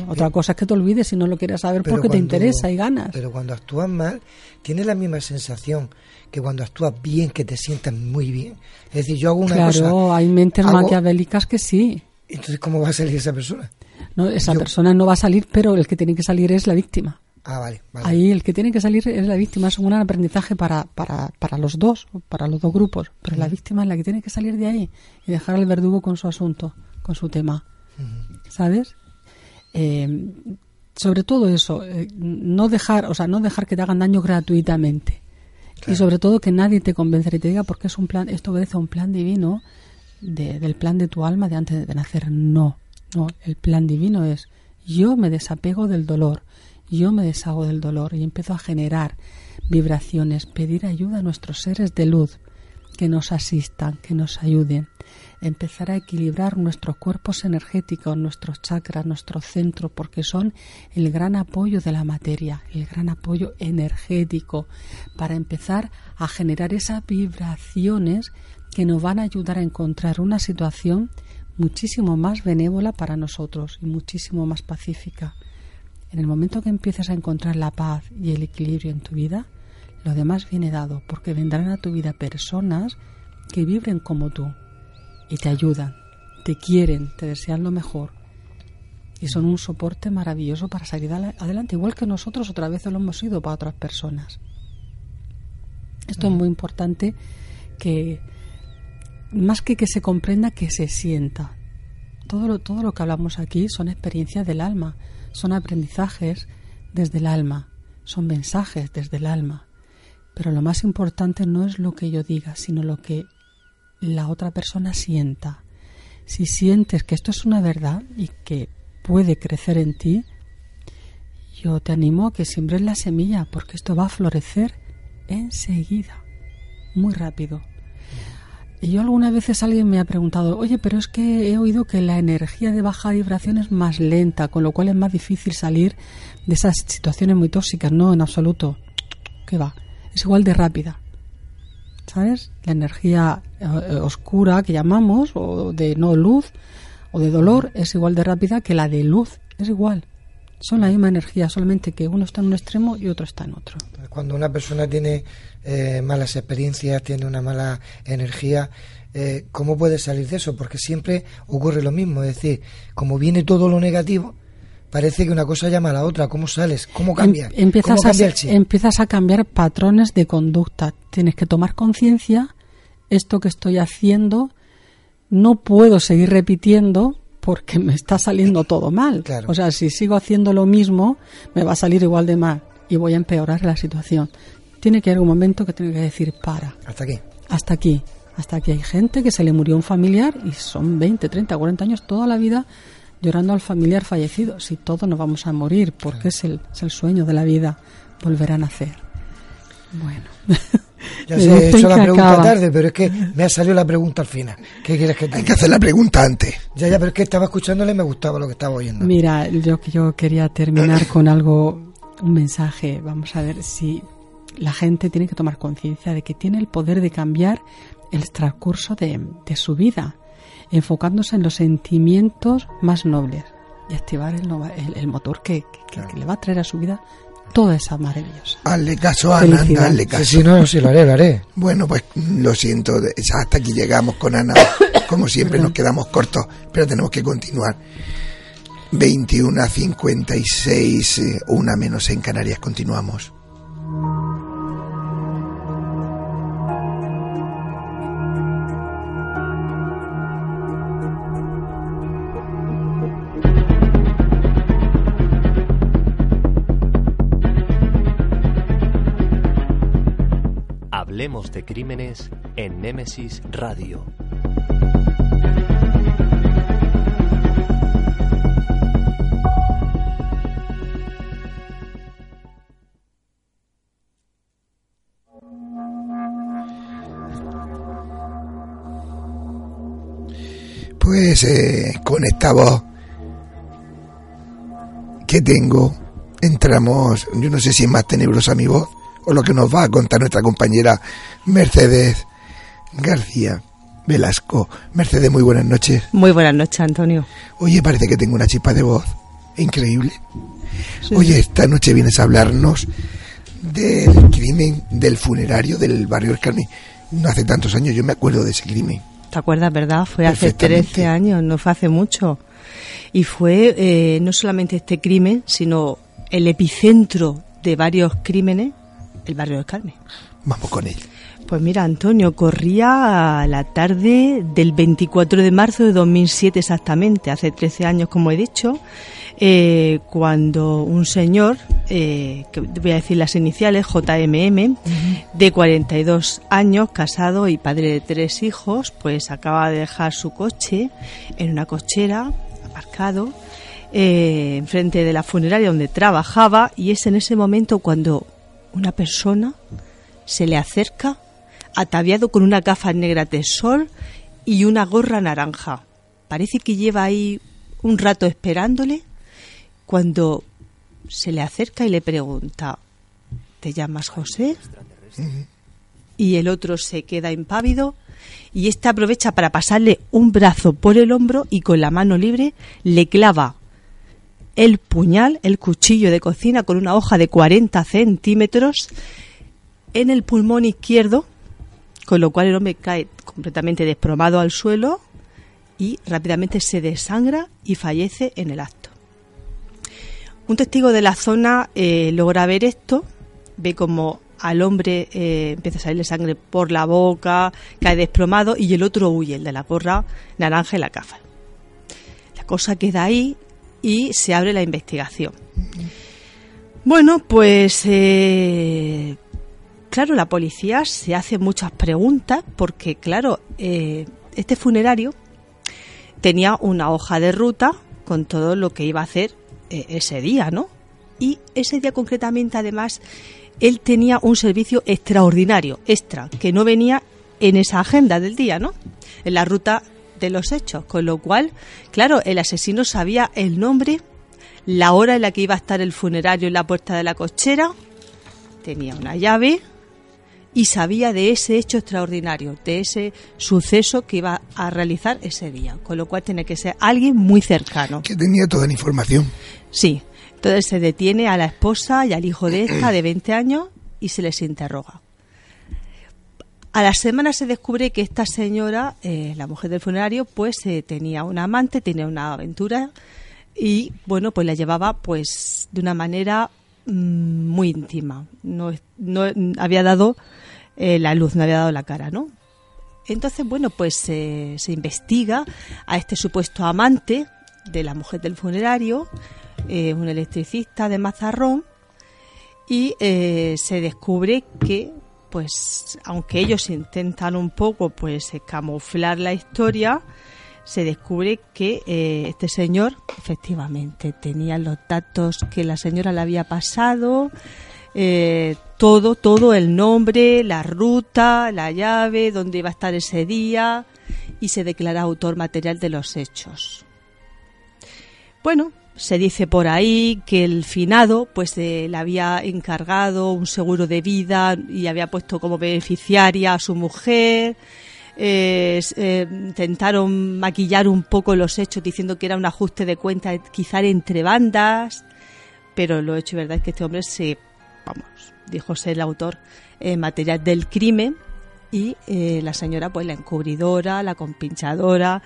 Otra cosa es que te olvides si no lo quieres saber Pero porque te interesa y ganas. Pero cuando actúas mal, tienes la misma sensación que cuando actúas bien, que te sientas muy bien. Es decir, yo hago una claro, cosa. hay mentes hago- maquiavélicas que sí. Entonces, ¿cómo va a salir esa persona? No, esa Yo- persona no va a salir, pero el que tiene que salir es la víctima. Ah, vale, vale. Ahí el que tiene que salir es la víctima, es un gran aprendizaje para, para, para los dos, para los dos grupos, pero la víctima es la que tiene que salir de ahí y dejar al verdugo con su asunto, con su tema. ¿Sabes? Eh, sobre todo eso, eh, no dejar, o sea, no dejar que te hagan daño gratuitamente. Y sobre todo que nadie te convenza y te diga porque es un plan, esto obedece a un plan divino de- del plan de tu alma de antes de nacer. No, no, el plan divino es yo me desapego del dolor, yo me deshago del dolor y empiezo a generar vibraciones, pedir ayuda a nuestros seres de luz que nos asistan, que nos ayuden, empezar a equilibrar nuestros cuerpos energéticos, nuestros chakras, nuestro centro, porque son el gran apoyo de la materia, el gran apoyo energético, para empezar a generar esas vibraciones que nos van a ayudar a encontrar una situación muchísimo más benévola para nosotros y muchísimo más pacífica. En el momento que empieces a encontrar la paz y el equilibrio en tu vida, lo demás viene dado, porque vendrán a tu vida personas que vibren como tú y te ayudan, te quieren, te desean lo mejor y son un soporte maravilloso para salir adelante, igual que nosotros otra vez lo hemos sido para otras personas. Esto es muy importante que, más que que se comprenda, que se sienta. Todo lo, todo lo que hablamos aquí son experiencias del alma, son aprendizajes desde el alma, son mensajes desde el alma. Pero lo más importante no es lo que yo diga, sino lo que la otra persona sienta. Si sientes que esto es una verdad y que puede crecer en ti, yo te animo a que siembres la semilla, porque esto va a florecer enseguida, muy rápido. Y yo algunas veces alguien me ha preguntado, oye, pero es que he oído que la energía de baja vibración es más lenta, con lo cual es más difícil salir de esas situaciones muy tóxicas. No, en absoluto. ¿Qué va? Es igual de rápida. ¿Sabes? La energía eh, oscura que llamamos, o de no luz, o de dolor, es igual de rápida que la de luz. Es igual. Son la misma energía, solamente que uno está en un extremo y otro está en otro. Cuando una persona tiene eh, malas experiencias, tiene una mala energía, eh, ¿cómo puede salir de eso? Porque siempre ocurre lo mismo, es decir, como viene todo lo negativo, parece que una cosa llama a la otra. ¿Cómo sales? ¿Cómo cambia? Em, empiezas, ¿Cómo cambia a, empiezas a cambiar patrones de conducta. Tienes que tomar conciencia, esto que estoy haciendo, no puedo seguir repitiendo porque me está saliendo todo mal. Claro. O sea, si sigo haciendo lo mismo, me va a salir igual de mal y voy a empeorar la situación. Tiene que haber un momento que tiene que decir para. Hasta aquí. Hasta aquí. Hasta aquí hay gente que se le murió un familiar y son 20, 30, 40 años toda la vida llorando al familiar fallecido. Si todos nos vamos a morir, porque es el, es el sueño de la vida, volver a nacer. Bueno. Ya [laughs] sé, he hecho la que pregunta acaba. tarde, pero es que me ha salido la pregunta al final. ¿Qué quieres que te Hay que hacer la pregunta antes. Ya, ya, pero es que estaba escuchándole y me gustaba lo que estaba oyendo. Mira, yo, yo quería terminar con algo, un mensaje. Vamos a ver si la gente tiene que tomar conciencia de que tiene el poder de cambiar el transcurso de, de su vida, enfocándose en los sentimientos más nobles y activar el, nova- el, el motor que, que- que le va a traer a su vida toda esa maravillosa. Hazle caso, Ana, anda, hazle Sí, caso. sí, no, sí, lo haré, lo haré. Bueno, pues lo siento, hasta aquí llegamos con Ana. [coughs] Como siempre nos quedamos cortos, pero tenemos que continuar. 21 a 56, eh, una menos en Canarias, continuamos. Hablemos de crímenes en Némesis Radio. Pues eh, con esta voz que tengo, entramos, yo no sé si es más tenebrosa mi voz o lo que nos va a contar nuestra compañera Mercedes García Velasco. Mercedes, muy buenas noches. Muy buenas noches, Antonio. Oye, parece que tengo una chispa de voz. Increíble. Oye, esta noche vienes a hablarnos del crimen del funerario del barrio Carmen. No hace tantos años, yo me acuerdo de ese crimen. ¿Te acuerdas, verdad? Fue hace Perfectamente. 13 años, no fue hace mucho. Y fue eh, no solamente este crimen, sino el epicentro de varios crímenes, el barrio del Carmen. Vamos con él. Pues mira, Antonio, corría la tarde del 24 de marzo de 2007 exactamente, hace 13 años como he dicho, eh, cuando un señor, eh, que voy a decir las iniciales, JMM, de 42 años, casado y padre de tres hijos, pues acaba de dejar su coche en una cochera, aparcado, eh, enfrente de la funeraria donde trabajaba y es en ese momento cuando una persona se le acerca ataviado con una gafa negra de sol y una gorra naranja. Parece que lleva ahí un rato esperándole cuando se le acerca y le pregunta, ¿te llamas José? Y el otro se queda impávido y este aprovecha para pasarle un brazo por el hombro y con la mano libre le clava el puñal, el cuchillo de cocina con una hoja de 40 centímetros en el pulmón izquierdo, con lo cual el hombre cae completamente desplomado al suelo y rápidamente se desangra y fallece en el acto. Un testigo de la zona eh, logra ver esto, ve como al hombre eh, empieza a salirle sangre por la boca, cae desplomado y el otro huye, el de la gorra naranja y la gafa. La cosa queda ahí y se abre la investigación. Bueno, pues eh, claro, la policía se hace muchas preguntas porque, claro, eh, este funerario tenía una hoja de ruta con todo lo que iba a hacer eh, ese día, ¿no? Y ese día concretamente, además, él tenía un servicio extraordinario, extra, que no venía en esa agenda del día, ¿no? En la ruta de los hechos, con lo cual, claro, el asesino sabía el nombre, la hora en la que iba a estar el funerario en la puerta de la cochera, tenía una llave y sabía de ese hecho extraordinario, de ese suceso que iba a realizar ese día, con lo cual tiene que ser alguien muy cercano. Que tenía toda la información. Sí, entonces se detiene a la esposa y al hijo de esta de 20 años y se les interroga. A la semana se descubre que esta señora, eh, la mujer del funerario, pues eh, tenía un amante, tenía una aventura y bueno, pues la llevaba pues de una manera mm, muy íntima. No, no había dado eh, la luz, no había dado la cara, ¿no? Entonces, bueno, pues se investiga a este supuesto amante de la mujer del funerario, un electricista de Mazarrón, y se descubre que pues aunque ellos intentan un poco pues camuflar la historia, se descubre que eh, este señor efectivamente tenía los datos que la señora le había pasado, eh, todo, todo, el nombre, la ruta, la llave, dónde iba a estar ese día y se declara autor material de los hechos. Bueno, se dice por ahí que el finado pues eh, le había encargado un seguro de vida y había puesto como beneficiaria a su mujer. Eh, eh, intentaron maquillar un poco los hechos diciendo que era un ajuste de cuenta quizá entre bandas, pero lo hecho verdad es que este hombre se, vamos, dijo ser el autor material del crimen y la señora pues la encubridora, la compinchadora,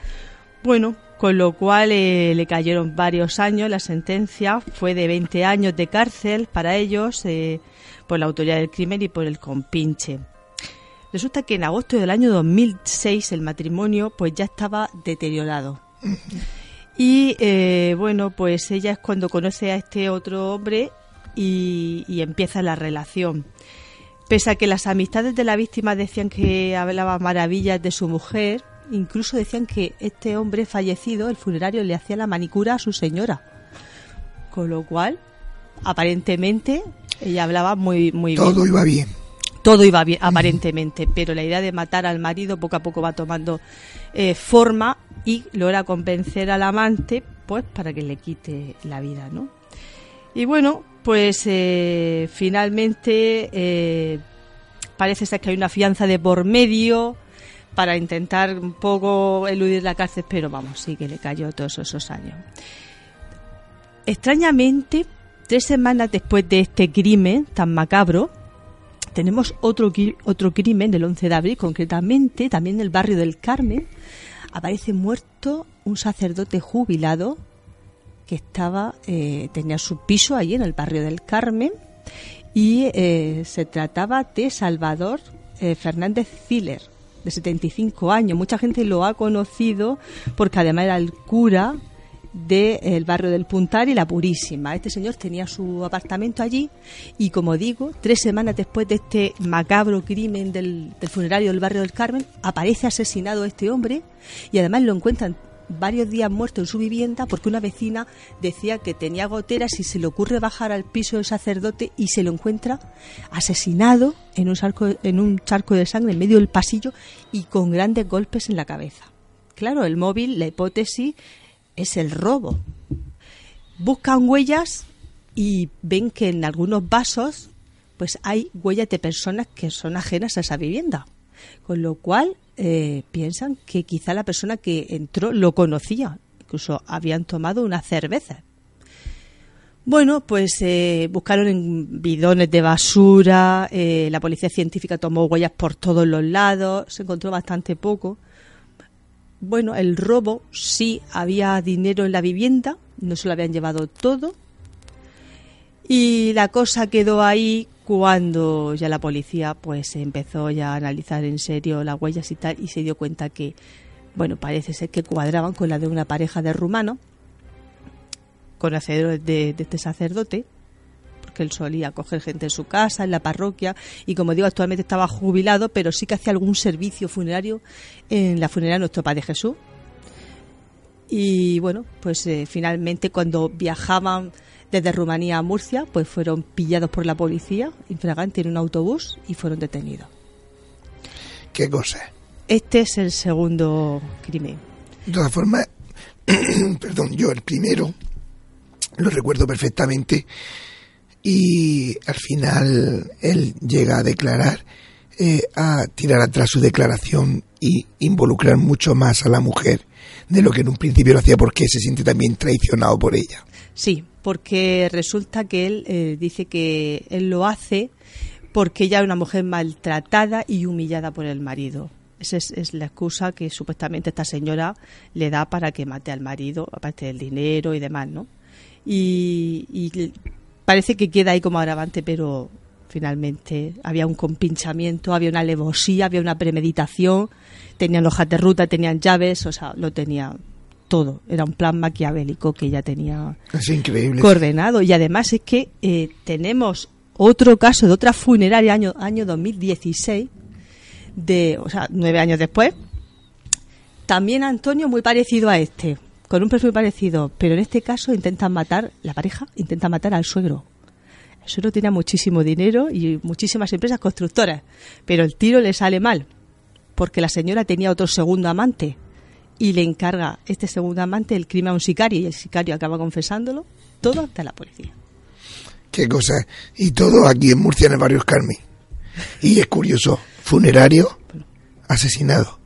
bueno, con lo cual eh, le cayeron varios años. La sentencia fue de 20 años de cárcel para ellos eh, por la autoridad del crimen y por el compinche. Resulta que en agosto del año 2006 el matrimonio pues ya estaba deteriorado. Y eh, bueno, pues ella es cuando conoce a este otro hombre y, y, empieza la relación. Pese a que las amistades de la víctima decían que hablaba maravillas de su mujer, incluso decían que este hombre fallecido, el funerario, le hacía la manicura a su señora. Con lo cual, aparentemente, ella hablaba muy, muy bien. Todo iba bien. Todo iba bien, aparentemente, pero la idea de matar al marido poco a poco va tomando eh, forma y logra convencer al amante, pues, para que le quite la vida, ¿no? Y bueno, pues eh, finalmente eh, parece ser que hay una fianza de por medio, para intentar un poco eludir la cárcel, pero vamos, sí que le cayó todos esos años. Extrañamente, tres semanas después de este crimen tan macabro, tenemos otro, otro crimen del 11 de abril, concretamente también en el barrio del Carmen. Aparece muerto un sacerdote jubilado que estaba eh, tenía su piso allí en el barrio del Carmen y eh, se trataba de Salvador eh, Fernández Ziller de 75 años. Mucha gente lo ha conocido porque además era el cura del barrio del Puntal y la Purísima. Este señor tenía su apartamento allí y, como digo, tres semanas después de este macabro crimen del, del funerario del barrio del Carmen, aparece asesinado este hombre y además lo encuentran varios días muerto en su vivienda porque una vecina decía que tenía goteras y se le ocurre bajar al piso del sacerdote y se lo encuentra asesinado en un, charco, en un charco de sangre en medio del pasillo y con grandes golpes en la cabeza. Claro, el móvil, la hipótesis es el robo. Buscan huellas y ven que en algunos vasos pues hay huellas de personas que son ajenas a esa vivienda. Con lo cual eh, piensan que quizá la persona que entró lo conocía, incluso habían tomado una cerveza. Bueno, pues eh, buscaron en bidones de basura, eh, la policía científica tomó huellas por todos los lados, se encontró bastante poco. Bueno, el robo sí había dinero en la vivienda, no se lo habían llevado todo. Y la cosa quedó ahí cuando ya la policía pues empezó ya a analizar en serio las huellas y tal y se dio cuenta que bueno parece ser que cuadraban con la de una pareja de rumanos conocedores de, de este sacerdote porque él solía coger gente en su casa, en la parroquia, y como digo, actualmente estaba jubilado, pero sí que hacía algún servicio funerario en la funeraria Nuestro Padre Jesús. Y bueno, pues eh, finalmente cuando viajaban desde Rumanía a Murcia, pues fueron pillados por la policía infragante en un autobús y fueron detenidos. ¿Qué cosa? Este es el segundo crimen. De todas formas, [clears throat] perdón, yo el primero lo recuerdo perfectamente y al final él llega a declarar, eh, a tirar atrás su declaración y involucrar mucho más a la mujer de lo que en un principio lo hacía porque se siente también traicionado por ella. Sí, porque resulta que él eh, dice que él lo hace porque ella es una mujer maltratada y humillada por el marido. Esa es, la excusa que supuestamente esta señora le da para que mate al marido, aparte del dinero y demás, ¿no? Y, parece que queda ahí como agravante, pero finalmente había un compinchamiento, había una alevosía, había una premeditación, tenían hojas de ruta, tenían llaves, o sea, lo tenía todo. Era un plan maquiavélico que ya tenía es increíble. coordenado. Y además es que eh, tenemos otro caso de otra funeraria año, año 2016, de, o sea, nueve años después. También Antonio muy parecido a este, con un perfil muy parecido, pero en este caso intentan matar, la pareja intenta matar al suegro. El suegro tenía muchísimo dinero y muchísimas empresas constructoras, pero el tiro le sale mal, porque la señora tenía otro segundo amante y le encarga este segundo amante el crimen a un sicario y el sicario acaba confesándolo, todo ante la policía. Qué cosa. Y todo aquí en Murcia, en el barrio Carmen. Y es curioso, funerario asesinado.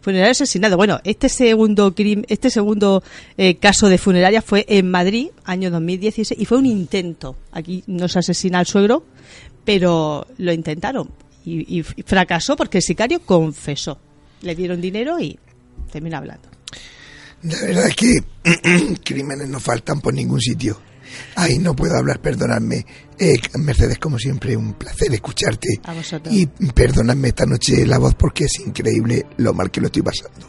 Funerario asesinado. Bueno, este segundo crimen, este segundo eh, caso de funeraria fue en Madrid, año 2016, y fue un intento. Aquí no se asesina al suegro, pero lo intentaron y, y fracasó porque el sicario confesó. Le dieron dinero y termina hablando. La verdad es que [clears throat] crímenes no faltan por ningún sitio. Ay, no puedo hablar, perdonadme. Eh, Mercedes, como siempre, un placer escucharte. Y perdonadme esta noche la voz porque es increíble lo mal que lo estoy pasando.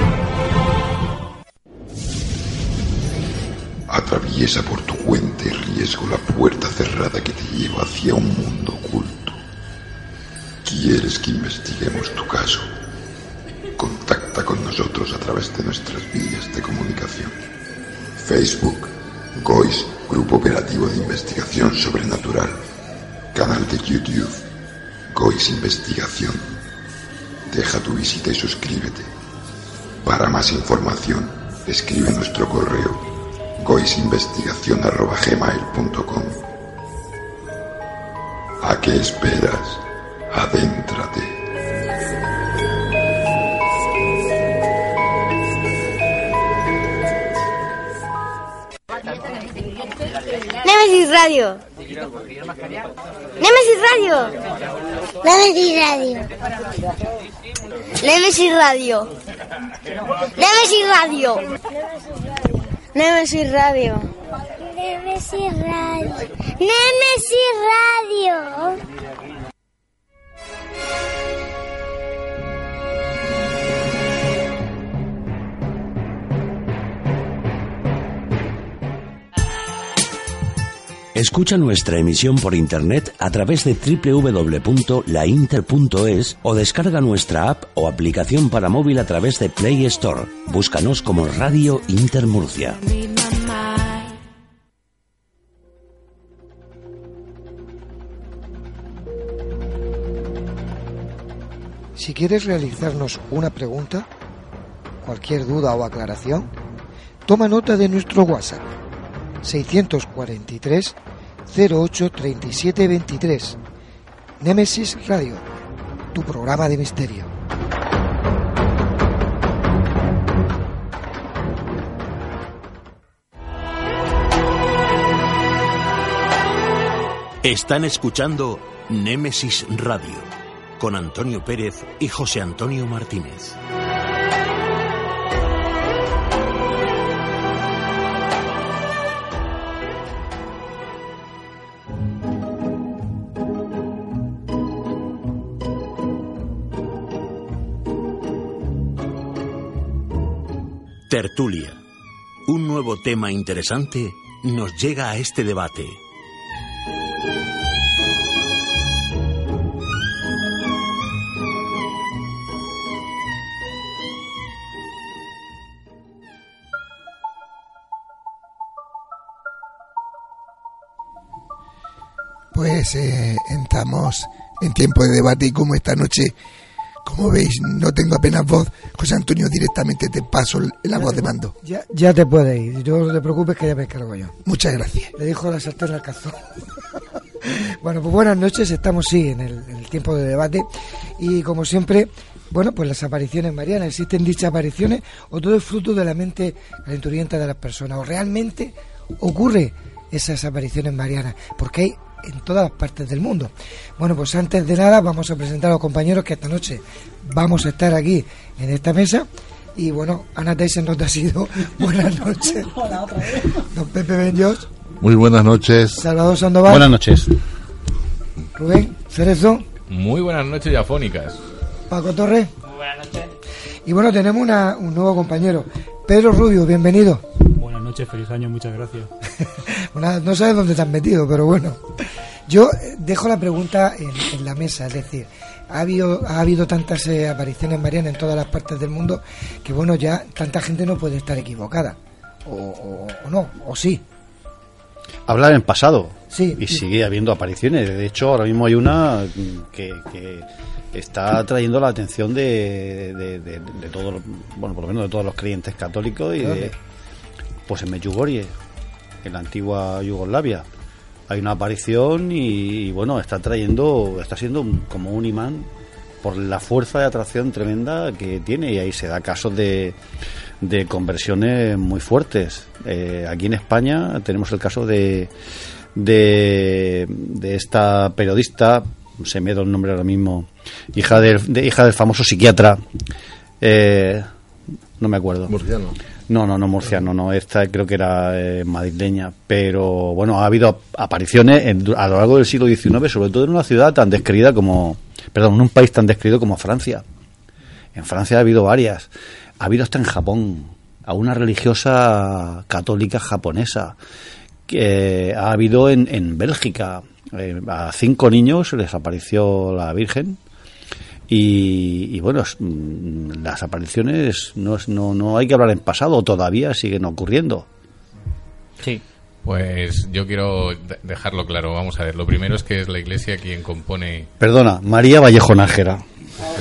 Atraviesa por tu cuenta y riesgo la puerta cerrada que te lleva hacia un mundo oculto. ¿Quieres que investiguemos tu caso? Contacta con nosotros a través de nuestras vías de comunicación. Facebook, GOIS, Grupo Operativo de Investigación Sobrenatural. Canal de YouTube, GOIS Investigación. Deja tu visita y suscríbete. Para más información, escribe nuestro correo goisinvestigación.gmail.com ¿A qué esperas? Adéntrate. Nemesis Radio. Nemesis Radio. Nemesis Radio. Nemesis Radio. Nemesis Radio. Nemesis Radio. Nemesis Radio. Nemesis Radio. Escucha nuestra emisión por internet a través de www.lainter.es o descarga nuestra app o aplicación para móvil a través de Play Store. Búscanos como Radio Inter Murcia. Si quieres realizarnos una pregunta, cualquier duda o aclaración, toma nota de nuestro WhatsApp 643 08 37 23. Némesis Radio, tu programa de misterio. Están escuchando Némesis Radio con Antonio Pérez y José Antonio Martínez. Tertulia. Un nuevo tema interesante nos llega a este debate. Pues eh, entramos en tiempo de debate y como esta noche, como veis, no tengo apenas voz, José Antonio, directamente te paso la voz de mando. Ya, ya te puedes ir, no te preocupes que ya me cargo yo. Muchas gracias. Le dijo la sartén al cazón. [laughs] bueno, pues buenas noches, estamos sí en el, en el tiempo de debate y como siempre, bueno, pues las apariciones marianas, ¿existen dichas apariciones o todo es fruto de la mente calenturienta de las personas? ¿O realmente ocurre esas apariciones marianas? Porque hay en todas las partes del mundo. Bueno, pues antes de nada vamos a presentar a los compañeros que esta noche vamos a estar aquí en esta mesa. Y bueno, Ana Tyson nos ha sido [laughs] buenas noches. Hola, otra vez. Don Pepe Benjos, Muy buenas noches. Salvador Sandoval, Buenas noches. Rubén Cerezo, Muy buenas noches afónicas. Paco Torres. Y bueno, tenemos una- un nuevo compañero, Pedro Rubio, bienvenido. Buenas noches, feliz año, muchas gracias. [laughs] Una- no sabes dónde te has metido, pero bueno. Yo eh, dejo la pregunta en, en la mesa, es decir, ha habido, ha habido tantas eh, apariciones marianas en todas las partes del mundo que bueno, ya tanta gente no puede estar equivocada. O, o- o no, o sí. Hablar en pasado. Sí. Y sigue habiendo apariciones. De hecho, ahora mismo hay una que, que está atrayendo la atención de, de, de- de todos, los- bueno, por lo menos de todos los creyentes católicos y de. Pues en Medjugorje, en la antigua Yugoslavia. Hay una aparición y, bueno, está trayendo, está siendo como un imán por la fuerza de atracción tremenda que tiene y ahí se da casos de, de conversiones muy fuertes. Eh, aquí en España tenemos el caso de, de, de esta periodista, se me da el nombre ahora mismo, hija del, de- hija del famoso psiquiatra, eh, no me acuerdo. Murciano. No, no, no murciano, no. Esta creo que era eh, madrileña. Pero bueno, ha habido ap- apariciones en- a lo largo del siglo XIX, sobre todo en una ciudad tan descreída como. Perdón, en un país tan descreído como Francia. En Francia ha habido varias. Ha habido hasta en Japón, a una religiosa católica japonesa. Que ha habido en, en Bélgica. eh, a cinco niños les apareció la Virgen. Y, y bueno, mm, las apariciones no, es- no, no hay que hablar en pasado, todavía siguen ocurriendo. Sí. Pues yo quiero de- dejarlo claro. Vamos a ver. Lo primero es que es la iglesia quien compone. Perdona, María Vallejo Nájera.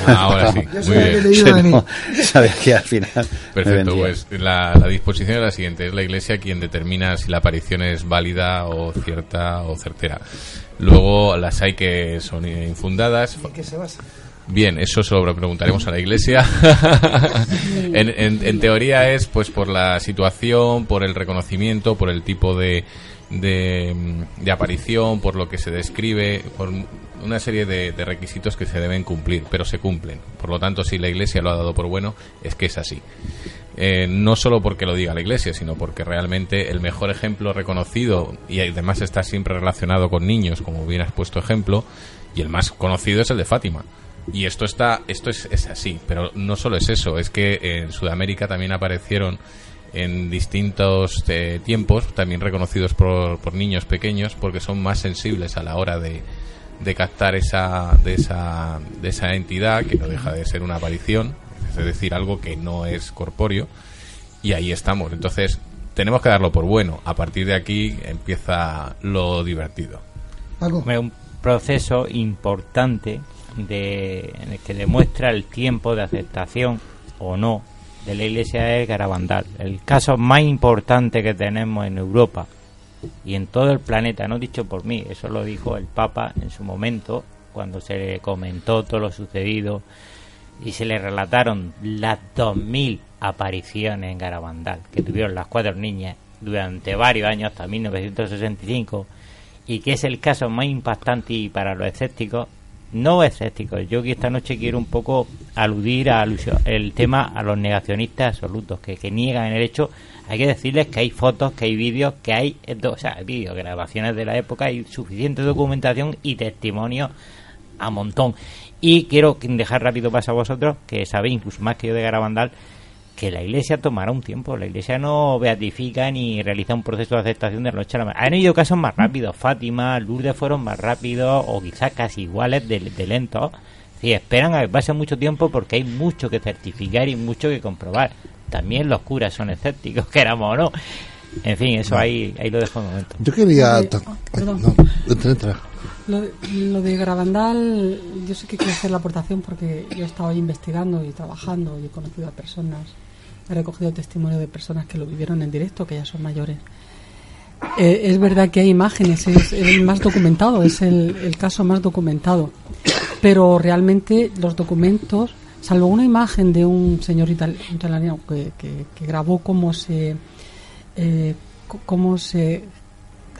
Ahora sí. [laughs] Muy bien. [laughs] No, sabes que al final. Perfecto, pues la, la disposición es la siguiente. Es la iglesia quien determina si la aparición es válida o cierta o certera. Luego las hay que son infundadas. ¿En qué se basa? Bien, eso se lo preguntaremos a la iglesia. [laughs] en, en- en teoría es pues por la situación, por el reconocimiento, por el tipo de, de, mm, de aparición, por lo que se describe, por una serie de, de requisitos que se deben cumplir, pero se cumplen. Por lo tanto, si la iglesia lo ha dado por bueno, es que es así. Eh, no solo porque lo diga la iglesia, sino porque realmente el mejor ejemplo reconocido y además está siempre relacionado con niños, como bien has puesto ejemplo, y el más conocido es el de Fátima. Y esto está, esto es, es así, pero no solo es eso, es que en Sudamérica también aparecieron en distintos eh, tiempos, también reconocidos por, por niños pequeños, porque son más sensibles a la hora de, de captar esa, de, esa, de esa entidad, que no deja de ser una aparición, es decir, algo que no es corpóreo, y ahí estamos. Entonces, tenemos que darlo por bueno. A partir de aquí empieza lo divertido. Un proceso importante de, en el que demuestra el tiempo de aceptación o no de la iglesia de Garabandal. El caso más importante que tenemos en Europa y en todo el planeta, no dicho por mí, eso lo dijo el Papa en su momento, cuando se le comentó todo lo sucedido y se le relataron las 2.000 apariciones en Garabandal que tuvieron las cuatro niñas durante varios años, hasta 1965, y que es el caso más impactante y para los escépticos, no escépticos, yo que esta noche quiero un poco aludir a el tema a los negacionistas absolutos, que, que niegan el hecho hay que decirles que hay fotos, que hay vídeos, que hay, o sea, vídeos, grabaciones de la época, hay suficiente documentación y testimonio a montón. Y quiero dejar rápido paso a vosotros, que sabéis incluso más que yo de Garabandal, que la iglesia tomará un tiempo. La iglesia no beatifica ni realiza un proceso de aceptación de la noche a la mañana. Han habido casos más rápidos. Fátima, Lourdes fueron más rápidos o quizás casi iguales de, de lentos. Sí, esperan a que pase mucho tiempo porque hay mucho que certificar y mucho que comprobar. También los curas son escépticos, [laughs] queramos o no. En fin, eso ahí, ahí lo dejo un momento. Yo quería... Oh, perdón. no, entra, entra. Lo, de- lo de Garabandal, yo sé que quiero hacer la aportación porque yo he estado ahí investigando y trabajando y he conocido a personas, he recogido testimonio de personas que lo vivieron en directo, que ya son mayores. Eh, es verdad que hay imágenes, es el más documentado, es el, caso más documentado, pero realmente los documentos, salvo una imagen de un señor ital- italiano que, que- que grabó cómo se, eh, cómo se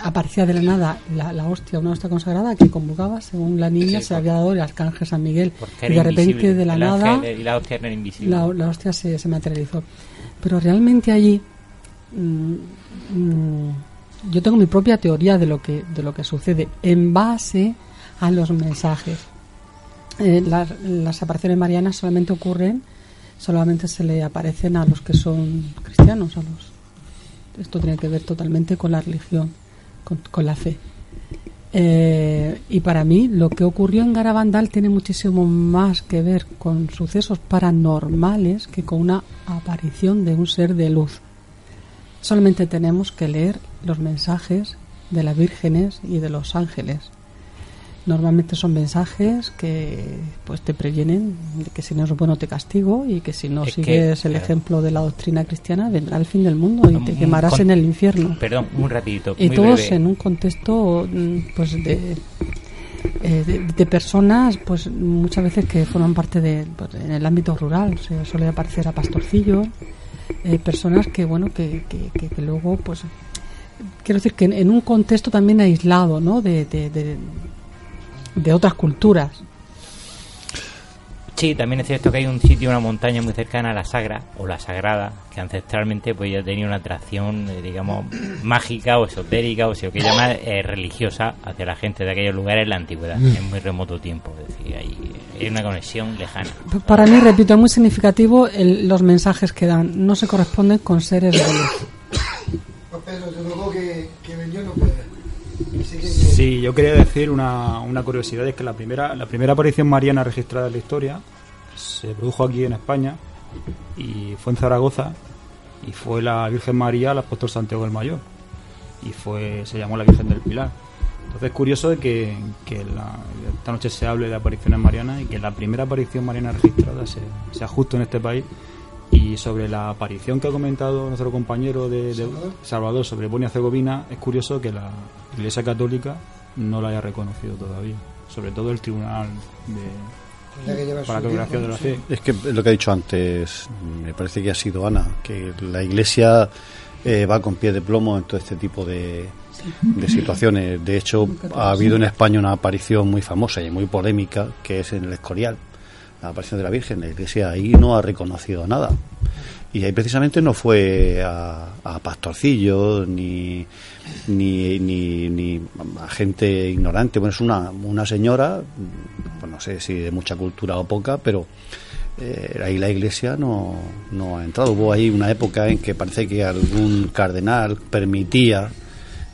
aparecía de la nada la, la hostia, una hostia consagrada que convocaba según la niña Sí, se había dado el arcángel San Miguel y era de repente invisible. de la El nada ángel y la hostia eran invisibles. la, la hostia se, se materializó. Pero realmente allí mm, mm, yo tengo mi propia teoría de lo que de lo que sucede en base a los mensajes. Eh, las, las apariciones marianas solamente ocurren, solamente se le aparecen a los que son cristianos, a los. Esto tiene que ver totalmente con la religión, con, la fe. Eh, y para mí lo que ocurrió en Garabandal tiene muchísimo más que ver con sucesos paranormales que con una aparición de un ser de luz. Solamente tenemos que leer los mensajes de las vírgenes y de los ángeles. Normalmente son mensajes que pues te previenen de que si no es bueno te castigo y que si no Es que, sigues el claro. ejemplo de la doctrina cristiana vendrá el fin del mundo y te quemarás con- en el infierno. Perdón, un rapidito. Y muy todos breve. en un contexto mm, pues de, eh, de, de personas pues muchas veces que forman parte de pues, en el ámbito rural se suele aparecer a pastorcillos eh, personas que bueno que, que, que- que luego pues quiero decir que en, en un contexto también aislado no de, de, de, de otras culturas Sí, también es cierto que hay un sitio, una montaña muy cercana a la Sagra o la Sagrada, que ancestralmente pues ya tenía una atracción, eh, digamos, [clears throat] mágica o esotérica o si lo que llama eh, religiosa hacia la gente de aquellos lugares en la antigüedad, Mm. en muy remoto tiempo. Es decir, hay, hay una conexión lejana. para mí repito es muy significativo el- los mensajes que dan no se corresponden con seres de luz [coughs] Pues Pedro, te luego que, que Benjo no puede. Sí, yo quería decir una, una curiosidad, es que la primera, la primera aparición mariana registrada en la historia se produjo aquí en España y fue en Zaragoza y fue la Virgen María al apóstol Santiago el Mayor y fue se llamó la Virgen del Pilar. Entonces es curioso de que, que la- esta noche se hable de apariciones marianas y que la primera aparición mariana registrada se- sea justo en este país y sobre la aparición que ha comentado nuestro compañero de, de Salvador sobre Bosnia-Herzegovina, es curioso que la Iglesia Católica no la haya reconocido todavía. Sobre todo el Tribunal de, para la Congregación de la Fe. Es que lo que ha dicho antes, me parece que ha sido Ana, que la Iglesia eh, va con pie de plomo en todo este tipo de, de situaciones. De hecho, ha habido en España una aparición muy famosa y muy polémica, que es en el Escorial, la aparición de la Virgen. La Iglesia ahí no ha reconocido nada. Y ahí precisamente no fue a, a pastorcillos ni, ni, ni, ni a gente ignorante. Bueno, es una, una señora, pues no sé si de mucha cultura o poca, pero eh, ahí la Iglesia no, no ha entrado. Hubo ahí una época en que parece que algún cardenal permitía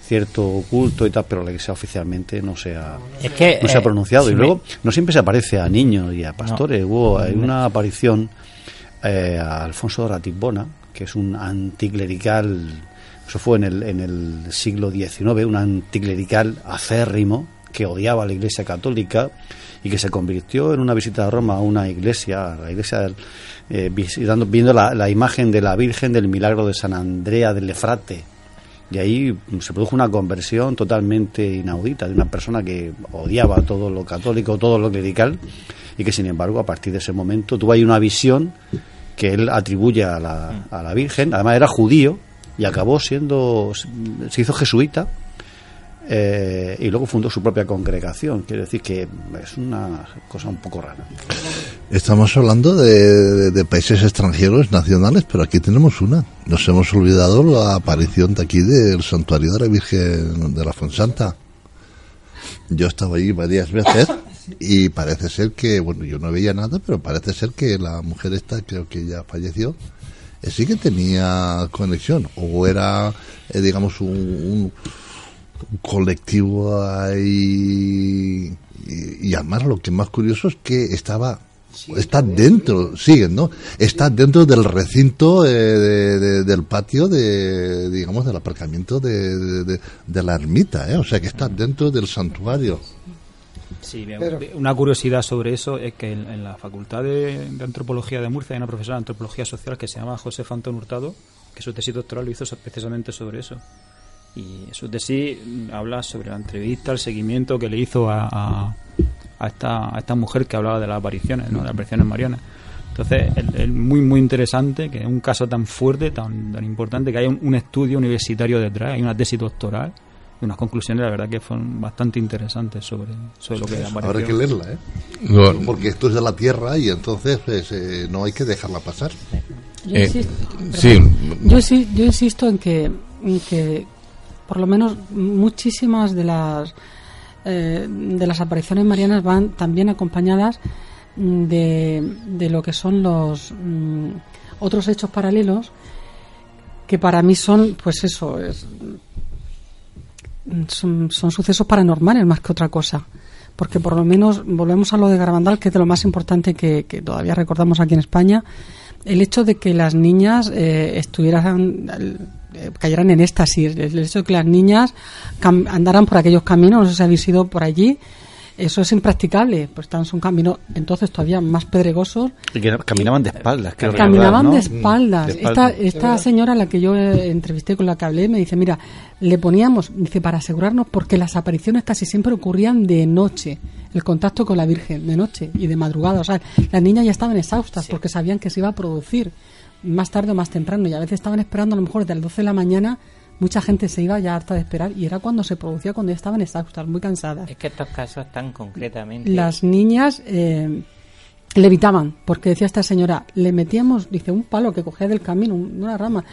cierto culto y tal, pero la Iglesia oficialmente no se ha, Es que, no se ha eh, pronunciado. si y me- luego no siempre se aparece a niños y a pastores. Hubo hay Me- una aparición eh, a Alfonso Ratibona, que es un anticlerical, eso fue en el, en el siglo XIX, un anticlerical acérrimo que odiaba a la Iglesia Católica y que se convirtió en una visita a Roma a una iglesia, a la iglesia eh, visitando, viendo la, la imagen de la Virgen del Milagro de San Andrea del Efrate. Y ahí se produjo una conversión totalmente inaudita de una persona que odiaba todo lo católico, todo lo clerical, y que sin embargo a partir de ese momento tuvo ahí una visión que él atribuye a la, a la Virgen, además era judío y acabó siendo, se hizo jesuita eh, y luego fundó su propia congregación. Quiere decir que es una cosa un poco rara. Estamos hablando de, países extranjeros, nacionales, pero aquí tenemos una. Nos hemos olvidado la aparición de aquí del santuario de la Virgen de la Fonsanta. Yo estaba allí varias veces y parece ser que, bueno, yo no veía nada, pero parece ser que la mujer esta, creo que ya falleció, eh, sí que tenía conexión. O era, eh, digamos, un colectivo ahí. Y, y además lo que más curioso es que estaba está dentro, siguen, ¿no? Está dentro del recinto eh, de- de- del patio de, digamos, del aparcamiento de, de- de- de la ermita, ¿eh? O sea que está dentro del santuario. Sí, una curiosidad sobre eso es que en, en la Facultad de, de Antropología de Murcia hay una profesora de Antropología Social que se llama José Fantón Hurtado, que su tesis doctoral lo hizo precisamente sobre eso. Y su tesis mm, habla sobre la entrevista, el seguimiento que le hizo a, a, a esta, a esta mujer que hablaba de las apariciones, ¿no? de las apariciones marianas. Entonces, es, muy, muy interesante que es un caso tan fuerte, tan, tan importante, que hay un, un estudio universitario detrás, hay una tesis doctoral y unas conclusiones, la verdad, que fueron bastante interesantes sobre, sobre lo que la Habrá que leerla, ¿eh? Bueno. Porque esto es de la tierra y entonces pues, eh, no hay que dejarla pasar. Yo, Eh, insisto, sí. yo, sí- yo insisto en que, en que por lo menos muchísimas de las eh, de las apariciones marianas van también acompañadas mm, de, de lo que son los mm, otros hechos paralelos que para mí son pues eso es, son, son sucesos paranormales más que otra cosa. Porque por lo menos volvemos a lo de Garabandal que es de lo más importante que, que todavía recordamos aquí en España el hecho de que las niñas eh, estuvieran cayeran en éxtasis el hecho de que las niñas andaran por aquellos caminos no sé si habéis ido por allí eso es impracticable pues están son caminos entonces todavía más pedregosos Y que caminaban de espaldas. creo Caminaban recordar, ¿no? de espaldas. De Esta, espaldas. esta señora a la que yo eh, entrevisté con la que hablé me dice, mira, le poníamos, dice, para asegurarnos, porque las apariciones casi siempre ocurrían de noche, el contacto con la Virgen, de noche y de madrugada. O sea, las niñas ya estaban exhaustas porque sabían que se iba a producir más tarde o más temprano y a veces estaban esperando a lo mejor desde las 12 de la mañana. Mucha gente se iba ya harta de esperar y era cuando se producía, cuando ya estaban exhaustas, muy cansadas. Es que estos casos tan concretamente. Las niñas eh, levitaban, porque decía esta señora, le metíamos, dice, un palo que cogía del camino, un- una rama,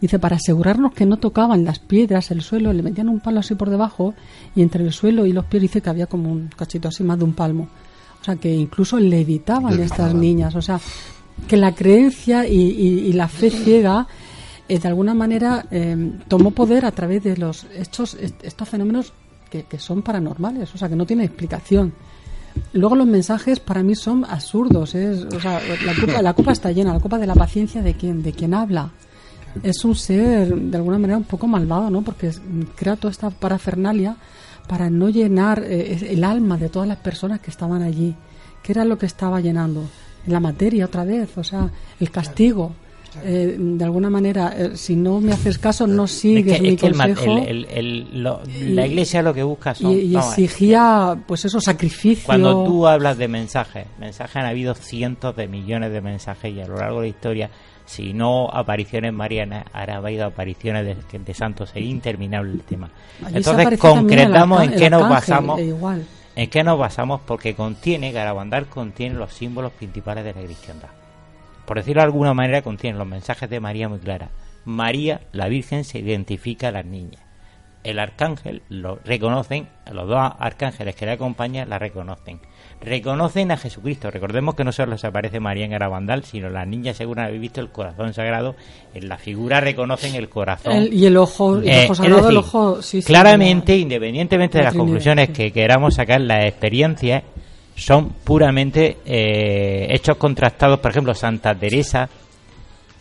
dice, para asegurarnos que no tocaban las piedras, el suelo, le metían un palo así por debajo y entre el suelo y los pies dice que había como un cachito así, más de un palmo. O sea, que incluso levitaban estas niñas, o sea, que la creencia y, y- la fe ciega eh, de alguna manera eh, tomó poder a través de los estos, est- estos fenómenos que, son paranormales, o sea, que no tienen explicación. Luego los mensajes para mí son absurdos, es, o sea, la copa, la está llena, la copa de la paciencia de quien, de quien habla. Es un ser de alguna manera un poco malvado, ¿no? Porque crea toda esta parafernalia para no llenar eh, el alma de todas las personas que estaban allí. ¿Qué era lo que estaba llenando? La materia otra vez, o sea, el castigo. Eh, de alguna manera, eh, si no me haces caso, no Es sigues que- mi es que consejo. el- el- el- lo- la iglesia lo que busca son. y, exigía, pues eso, sacrificio. Cuando tú hablas de mensajes, mensajes han habido cientos de millones de mensajes y a lo largo de la historia, si no apariciones marianas, ahora ha habido apariciones de, de santos, es interminable el tema. Allí Entonces concretamos en qué nos basamos. e igual. ¿En qué nos basamos? Porque contiene, Garabandal contiene los símbolos principales de la cristiandad. Por decirlo de alguna manera, contiene los mensajes de María muy claras. María, la Virgen, se identifica a las niñas. el arcángel lo reconocen, los dos arcángeles que le acompañan la reconocen. Reconocen a Jesucristo. Recordemos que no solo se aparece María en Garabandal, sino las niñas según habéis visto el corazón sagrado. En la figura reconocen el corazón. El- y el ojo, el Eh, ojo sagrado, el decir, ojo, sí, sí, claramente, independientemente de la las Trinidad, conclusiones que queramos sacar, las experiencias son puramente eh, hechos contrastados. Por ejemplo, Santa Teresa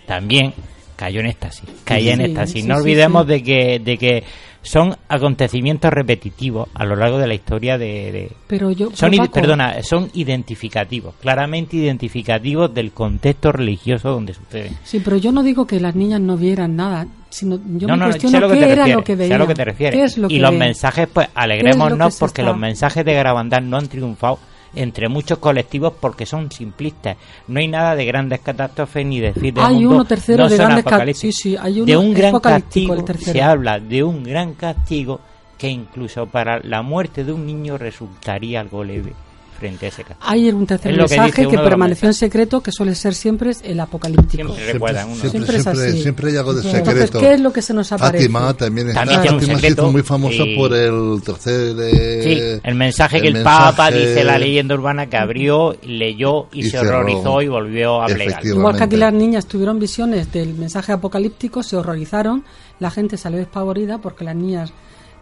también cayó en éxtasis. Caía en éxtasis. sí, no olvidemos de que de que son acontecimientos repetitivos a lo largo de la historia de, de- Pero yo, son Paco, perdona son identificativos claramente identificativos del contexto religioso donde suceden Sí, pero yo no digo que las niñas no vieran nada, sino yo no, me no, cuestiono lo que qué te era refieres, lo que veían. lo que te refieres. ¿Qué es lo y que los mensajes, pues ¿Qué es lo alegrémonos porque está- los mensajes de Garabandal no han triunfado entre muchos colectivos porque son simplistas. No hay nada de grandes catástrofes ni de fin del Hay mundo. uno tercero no de grandes sí, sí, hay uno de un gran castigo. Se habla de un gran castigo que incluso para la muerte de un niño resultaría algo leve frente a ese castigo. Hay un tercer Es que mensaje que, los permaneció en secreto, que suele ser siempre el apocalíptico. Siempre recuerdan uno. Siempre, es siempre, así. siempre hay algo de Entonces, secreto. ¿qué es lo que se nos aparece? Fátima también está. También tiene un Fátima se secreto hizo muy famosa y- por el tercer. eh, Sí, el mensaje que el, mensaje- Papa dice la leyenda urbana que abrió, leyó y, Y se cerró. horrorizó y volvió a plegar. Igual que aquí las niñas tuvieron visiones del mensaje apocalíptico, se horrorizaron, la gente salió despavorida porque las niñas,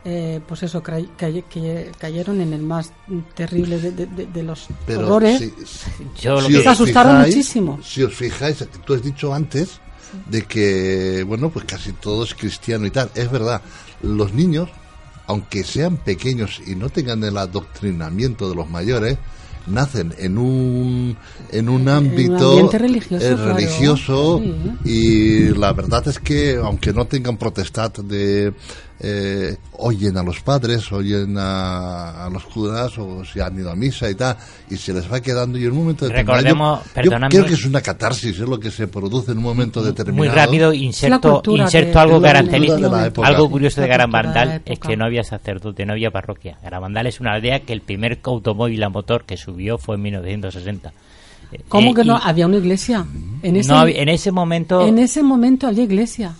eh, pues eso, que cayeron en el más terrible de, de- de- de los Pero horrores. si- Yo lo si que- asustaron fijáis- muchísimo. Si os fijáis, tú has dicho antes de que, bueno, pues casi todo es cristiano y tal. Es verdad, los niños, aunque sean pequeños y no tengan el adoctrinamiento de los mayores, nacen en un en un ámbito ambiente religioso, eh, claro. religioso Sí. y la verdad es que aunque no tengan potestad de eh, oyen a los padres oyen a, a los curas o se han ido a misa y tal y se les va quedando y en un momento determinado Recordemos, yo- creo que es una catarsis es lo que se produce en un momento determinado Muy rápido, inserto, inserto de- algo característico, de época. algo curioso de Garabandal es que no había sacerdote, no había parroquia. Garabandal es una aldea que el primer automóvil a motor que subió fue en 1960. Eh, ¿Cómo eh, que no? y Había una iglesia. En ese, no había- en ese momento, en ese momento había iglesia.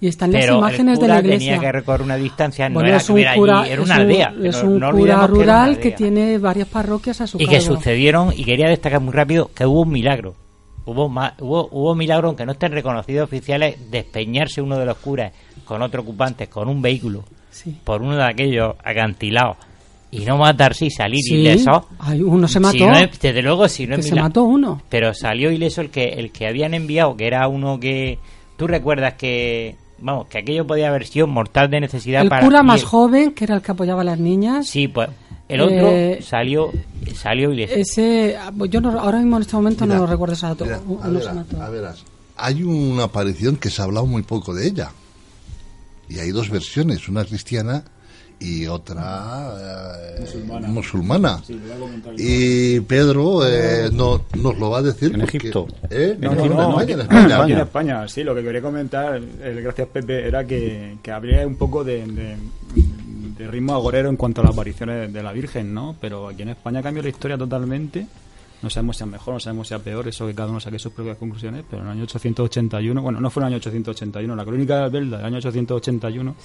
Y están las imágenes el de la cura iglesia. tenía que recorrer una distancia, no era es que un cura, allí, era es una un- aldea. es un no cura que rural que, tiene varias parroquias a su y que cargo. sucedieron y quería destacar muy rápido que hubo un milagro hubo ma- hubo hubo milagro aunque no estén reconocidos oficiales despeñarse uno de los curas con otro ocupante con un vehículo Sí. por uno de aquellos acantilados y no matarse y salir Sí, ileso hay- uno se Si mató. no desde luego si no que es se mató uno. pero salió ileso el que el que habían enviado que era uno que tú recuerdas que vamos que aquello podía haber sido mortal de necesidad El para cura y más el- joven, que era el que apoyaba a las niñas. sí pues el otro Eh, salió salió ileso Ese, pues yo no- ahora mismo en este momento Mira, no lo recuerdo ese dato. Mira, Uno a, se veras, mató. a veras, hay una aparición que se ha hablado muy poco de ella. Y hay dos versiones, una cristiana y otra eh, musulmana. Y Pedro eh, no, nos lo va a decir. En porque- Egipto. ¿Eh? No, En no, Egipto, no, España, en aquí España. en España, sí, lo que quería comentar, el gracias Pepe, era que, que habría un poco de, de- de ritmo agorero en cuanto a las apariciones de la Virgen, ¿no? Pero aquí en España cambió la historia totalmente. No sabemos si es mejor, no sabemos si es peor, eso que cada uno saque sus propias conclusiones, pero en el año 881, bueno, no fue en el año 881, la crónica de Albelda del año 881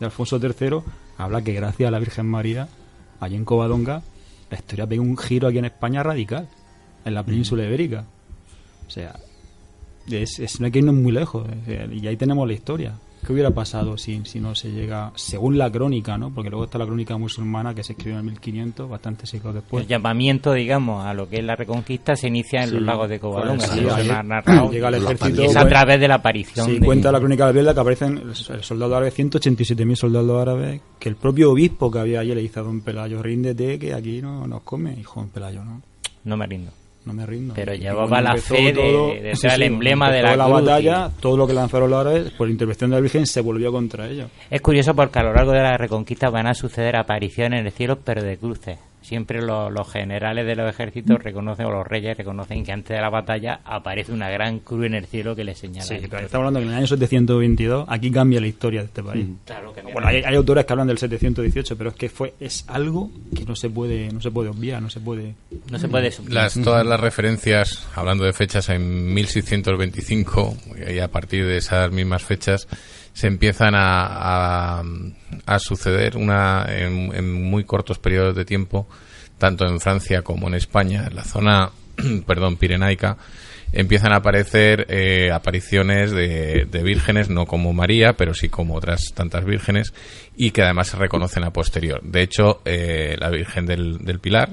de Alfonso III habla que gracias a la Virgen María, allí en Covadonga, la historia pegó un giro aquí en España radical, en la península ibérica. O sea, es, es- no hay que irnos muy lejos. eh, Y ahí tenemos la historia. ¿Qué hubiera pasado si, si no se llega, según la crónica, ¿no? Porque luego está la crónica musulmana que se escribió en el 1500, bastante siglos después. el llamamiento, digamos, a lo que es la reconquista se inicia en Sí. los lagos de Covadonga. Pues sí, llega el Y ejército, es a pues, través de la aparición. Sí, de- cuenta la crónica de Albelda que aparecen el, el soldado árabe, 187.000 soldados árabes, que el propio obispo que había allí le dice a don Pelayo, ríndete que aquí no nos come. Hijo, don Pelayo, no, No me rindo. No me rindo. Pero llevaba la fe de- de ser el emblema de la cruz batalla, todo lo que lanzaron los árabes, por intervención de la Virgen, se volvió contra ellos. Es curioso porque a lo largo de la reconquista van a suceder apariciones en el cielo, pero de cruces. Siempre lo- los generales de los ejércitos reconocen, o los reyes reconocen que antes de la batalla aparece una gran cruz en el cielo que le señala. Sí, pero estamos hablando que en el año 722 aquí cambia la historia de este país. Claro que Bueno, hay, hay autores que hablan del 718, pero es que fue es algo que no se puede no se puede obviar, no se puede No se puede suplir. Las, todas las referencias, hablando de fechas en 1625, y a partir de esas mismas fechas, se empiezan a, a, a suceder una, en, en muy cortos periodos de tiempo, tanto en Francia como en España, en la zona, [clears throat] perdón, pirenaica, empiezan a aparecer eh, apariciones de, de vírgenes, no como María, pero sí como otras tantas vírgenes, y que además se reconocen a posterior. De hecho, eh, la Virgen del, del Pilar,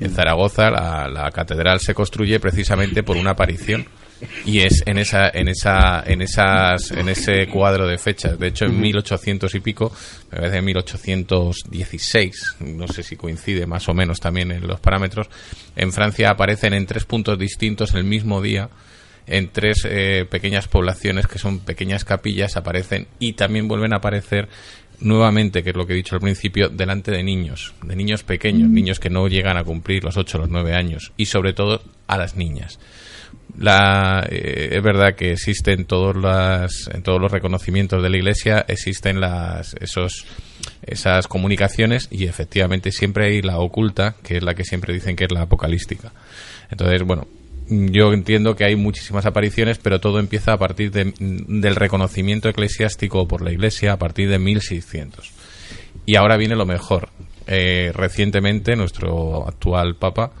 en Zaragoza, la, la catedral se construye precisamente por una aparición y es en esa en esa en esas en ese cuadro de fechas. De hecho en 1800 y pico me parece en 1816 no sé si coincide más o menos también en los parámetros en Francia aparecen en tres puntos distintos el mismo día. En tres eh, pequeñas poblaciones que son pequeñas capillas aparecen y también vuelven a aparecer nuevamente, que es lo que he dicho al principio, delante de niños, de niños pequeños, niños que no llegan a cumplir los 8 o los 9 años, y sobre todo a las niñas. La, eh, es verdad que existen todos las, en todos los reconocimientos de la Iglesia existen las, esos, esas comunicaciones y efectivamente siempre hay la oculta, que es la que siempre dicen que es la apocalíptica. Entonces, bueno, yo entiendo que hay muchísimas apariciones, pero todo empieza a partir de- del reconocimiento eclesiástico por la Iglesia a partir de 1600. Y ahora viene lo mejor. Eh, recientemente nuestro actual Papa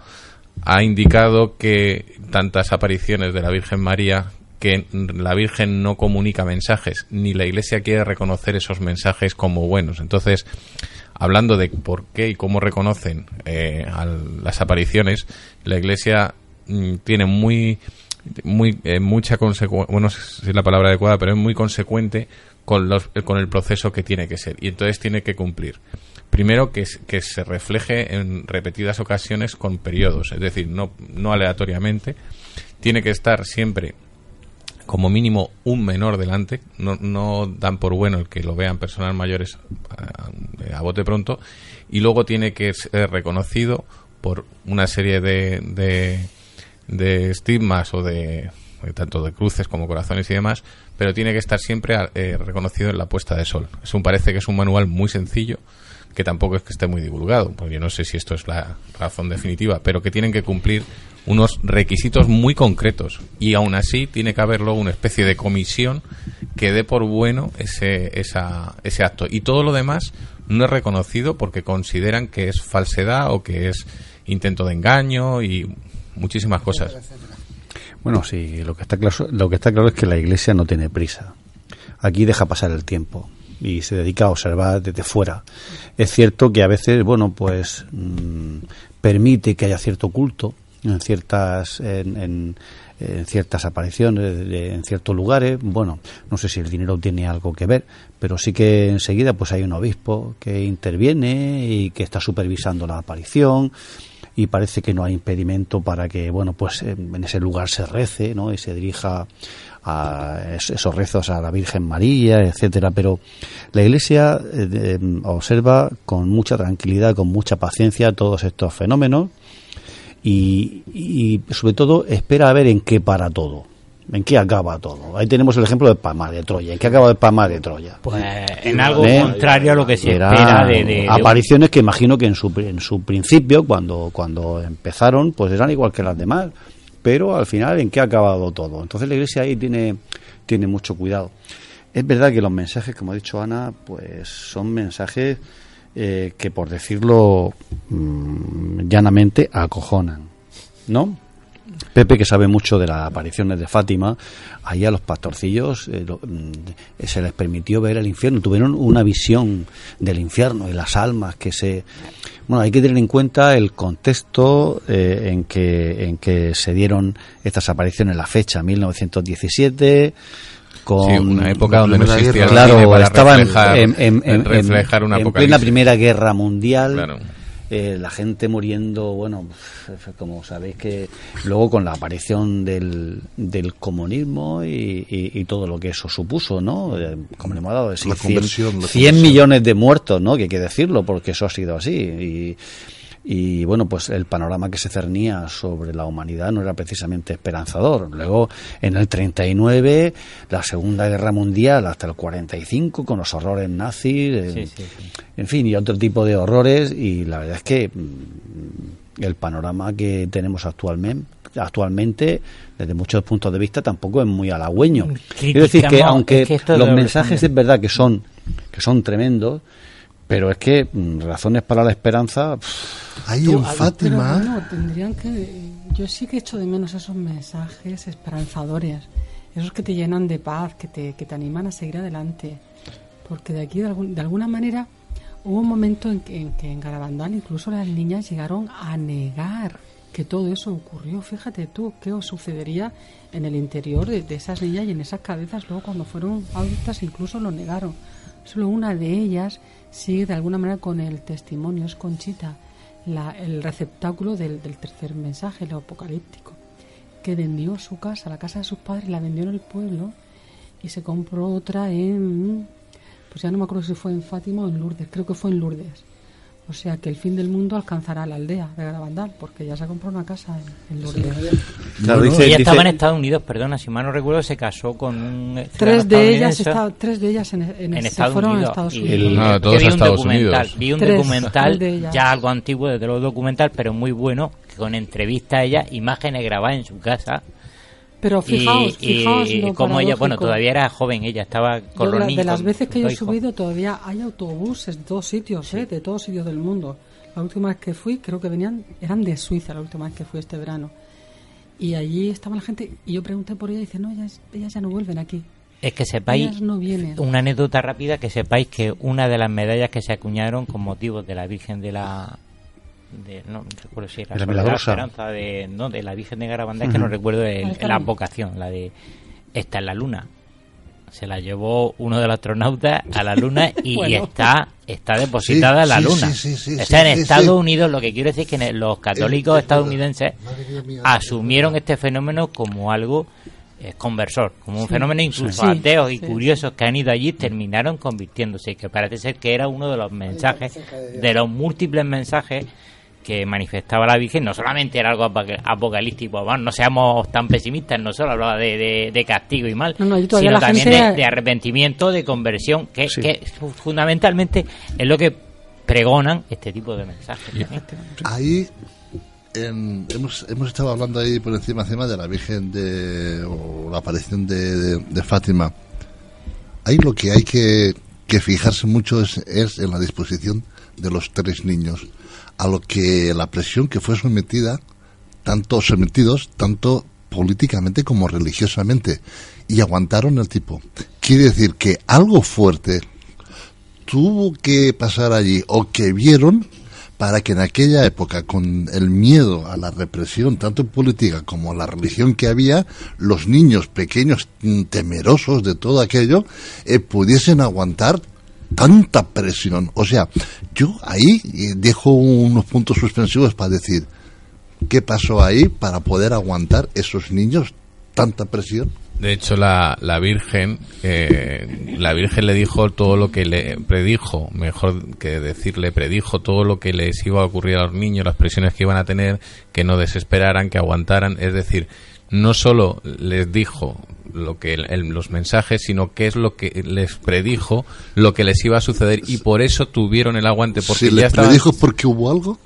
ha indicado que tantas apariciones de la Virgen María que la Virgen no comunica mensajes, ni la Iglesia quiere reconocer esos mensajes como buenos. Entonces, hablando de por qué y cómo reconocen eh, las apariciones, la Iglesia mm, tiene muy muy eh, mucha bueno si es la palabra adecuada pero es muy consecuente con los con el proceso que tiene que ser y entonces tiene que cumplir primero que, se refleje en repetidas ocasiones con periodos es decir no no aleatoriamente. Tiene que estar siempre como mínimo un menor delante, no, no dan por bueno el que lo vean personas mayores a, a bote pronto, y luego tiene que ser reconocido por una serie de, de, estigmas o de, tanto de cruces como corazones y demás, pero tiene que estar siempre eh, reconocido en la puesta de sol. Eso parece que es un manual muy sencillo, que tampoco es que esté muy divulgado, porque yo no sé si esto es la razón definitiva, pero que tienen que cumplir unos requisitos muy concretos y aún así tiene que haber luego una especie de comisión que dé por bueno ese, esa, ese acto y todo lo demás no es reconocido porque consideran que es falsedad o que es intento de engaño y muchísimas cosas. Bueno, sí, lo que está claro, lo que está claro es que la Iglesia no tiene prisa. Aquí deja pasar el tiempo y se dedica a observar desde fuera. Es cierto que a veces, bueno, pues mm, permite que haya cierto culto en ciertas en, en- ciertas apariciones en ciertos lugares bueno no sé si el dinero tiene algo que ver pero sí que enseguida pues hay un obispo que interviene y que está supervisando la aparición y parece que no hay impedimento para que bueno pues en ese lugar se rece no y se dirija a es- esos rezos a la Virgen María etcétera pero la Iglesia eh, eh, observa con mucha tranquilidad con mucha paciencia todos estos fenómenos y, y sobre todo espera a ver en qué para todo en qué acaba todo ahí tenemos el ejemplo de Palma de Troya en qué acaba de Palma de Troya Pues en algo ¿Eh? contrario a lo que se Era espera de, de- de un- apariciones que imagino que en su, en su principio, cuando, cuando empezaron, pues eran igual que las demás. Pero al final, ¿en qué ha acabado todo? Entonces la iglesia ahí tiene, tiene mucho cuidado. Es verdad que los mensajes, como ha dicho Ana, pues son mensajes eh, que, por decirlo mm, llanamente, acojonan. ¿No? Pepe, que sabe mucho de las apariciones de Fátima, ahí a los pastorcillos eh, mm, se les permitió ver el infierno, tuvieron una visión del infierno y las almas que se... Bueno, hay que tener en cuenta el contexto eh, en, que, en que se dieron estas apariciones, la fecha, 1917, con Sí, una época donde no existía el Guerra. cine claro, para estaban reflejar- en, en- en- reflejar una en plena apocalipsis. Primera Guerra Mundial. Claro. Eh, la gente muriendo, bueno, como sabéis que luego con la aparición del, del comunismo y, y- y todo lo que eso supuso, ¿no? Eh, Como le hemos dado, La 100, conversión, la 100 conversión. millones de muertos, ¿no? Que hay que decirlo, porque eso ha sido así. Y, y bueno, pues el panorama que se cernía sobre la humanidad no era precisamente esperanzador. Luego, en el 39, la Segunda Guerra Mundial hasta el 45, con los horrores nazis, Sí, sí, sí. en fin, y otro tipo de horrores. Y la verdad es que mm, el panorama que tenemos actualmente, actualmente, desde muchos puntos de vista, tampoco es muy halagüeño. Criticamos- Quiero decir que aunque es que esto los lo mensajes es verdad que son que son tremendos, pero es que mm, razones para la esperanza. pff, Ahí en Fátima. Pero bueno, tendrían que. Yo sí que echo de menos esos mensajes esperanzadores, esos que te llenan de paz, que te, que te animan a seguir adelante. Porque de aquí, de, algún- de alguna manera, hubo un momento en que, en que en Garabandal incluso las niñas llegaron a negar que todo eso ocurrió. Fíjate tú qué os sucedería en el interior de, de esas niñas y en esas cabezas. Luego, cuando fueron adultas, incluso lo negaron. Solo una de ellas sigue de alguna manera con el testimonio, es Conchita, la- el receptáculo del, del tercer mensaje, el apocalíptico, que vendió su casa, la casa de sus padres, la vendió en el pueblo y se compró otra en, pues ya no me acuerdo si fue en Fátima o en Lourdes, creo que fue en Lourdes. O sea que el fin del mundo alcanzará a la aldea de Garabandal, porque ya se compró una casa en, en Lourdes. Claro, dice- ella dice- estaba en Estados Unidos, perdona, si mal no recuerdo, se casó con un Tres de ellas, está- tres de ellas en, en- en se Estados fueron Unidos. a Estados Unidos. No, todos vi un Estados documental, Unidos. Vi un Tres, documental, de ellas. ya algo antiguo desde los documental, pero muy bueno, con entrevistas a ella, imágenes grabadas en su casa. Pero fijaos, y, fijaos y lo como ella, bueno, todavía era joven, ella estaba con Yo los niños. de las con veces que yo he subido todavía hay autobuses de todos sitios, ¿eh? de todos sitios del mundo. La última vez que fui creo que venían, eran de Suiza la última vez que fui este verano. Y allí estaba la gente y yo pregunté por ella y dice, no, ellas, ellas ya no vuelven aquí. Es que sepáis, no una anécdota rápida, que sepáis que una de las medallas que se acuñaron con motivo de la Virgen de la... De, no recuerdo si era De la. Esperanza de, no, de la Virgen de Garabandal, es que no recuerdo el- la vocación, la de Está en la Luna. Se la llevó uno de los astronautas a la Luna [laughs] y, está está depositada Sí, en la sí, Luna. sí, sí, sí, Está sí, en sí, Estados sí. Unidos, lo que quiero decir es que los católicos Es- es estadounidenses mía, asumieron este fenómeno como algo eh, conversor, como un Sí. fenómeno incluso Sí. ateos y Sí. curiosos que han ido allí terminaron convirtiéndose, que parece ser que era uno de los mensajes, de los múltiples mensajes que manifestaba la Virgen, no solamente era algo apoca- apocalíptico, no seamos tan pesimistas, no solo hablaba de, de- de castigo y mal, No, no, y todavía sino la también gente- de, de arrepentimiento, de conversión, que, Sí. que fu- fundamentalmente es lo que pregonan este tipo de mensajes. Ahí en- hemos, hemos estado hablando ahí por encima encima de la Virgen de o la aparición de, de- de Fátima. Ahí lo que hay que, que fijarse mucho es, es en la disposición de los tres niños, a lo que la presión que fue sometida, tanto sometidos, tanto políticamente como religiosamente, y aguantaron el tipo. Quiere decir que algo fuerte tuvo que pasar allí o que vieron para que en aquella época, con el miedo a la represión, tanto política como la religión que había, los niños pequeños temerosos de todo aquello, eh, pudiesen aguantar tanta presión. O sea, yo ahí eh, dejo unos puntos suspensivos para decir, ¿qué pasó ahí para poder aguantar esos niños tanta presión? De hecho, la, la Virgen, eh, la Virgen le dijo todo lo que le predijo, mejor que decirle, predijo todo lo que les iba a ocurrir a los niños, las presiones que iban a tener, que no desesperaran, que aguantaran. Es decir, no solo les dijo lo que el- el- los mensajes, sino qué es lo que les predijo, lo que les iba a suceder y por eso tuvieron el aguante porque ¿Se ya le estaban predijo porque hubo algo?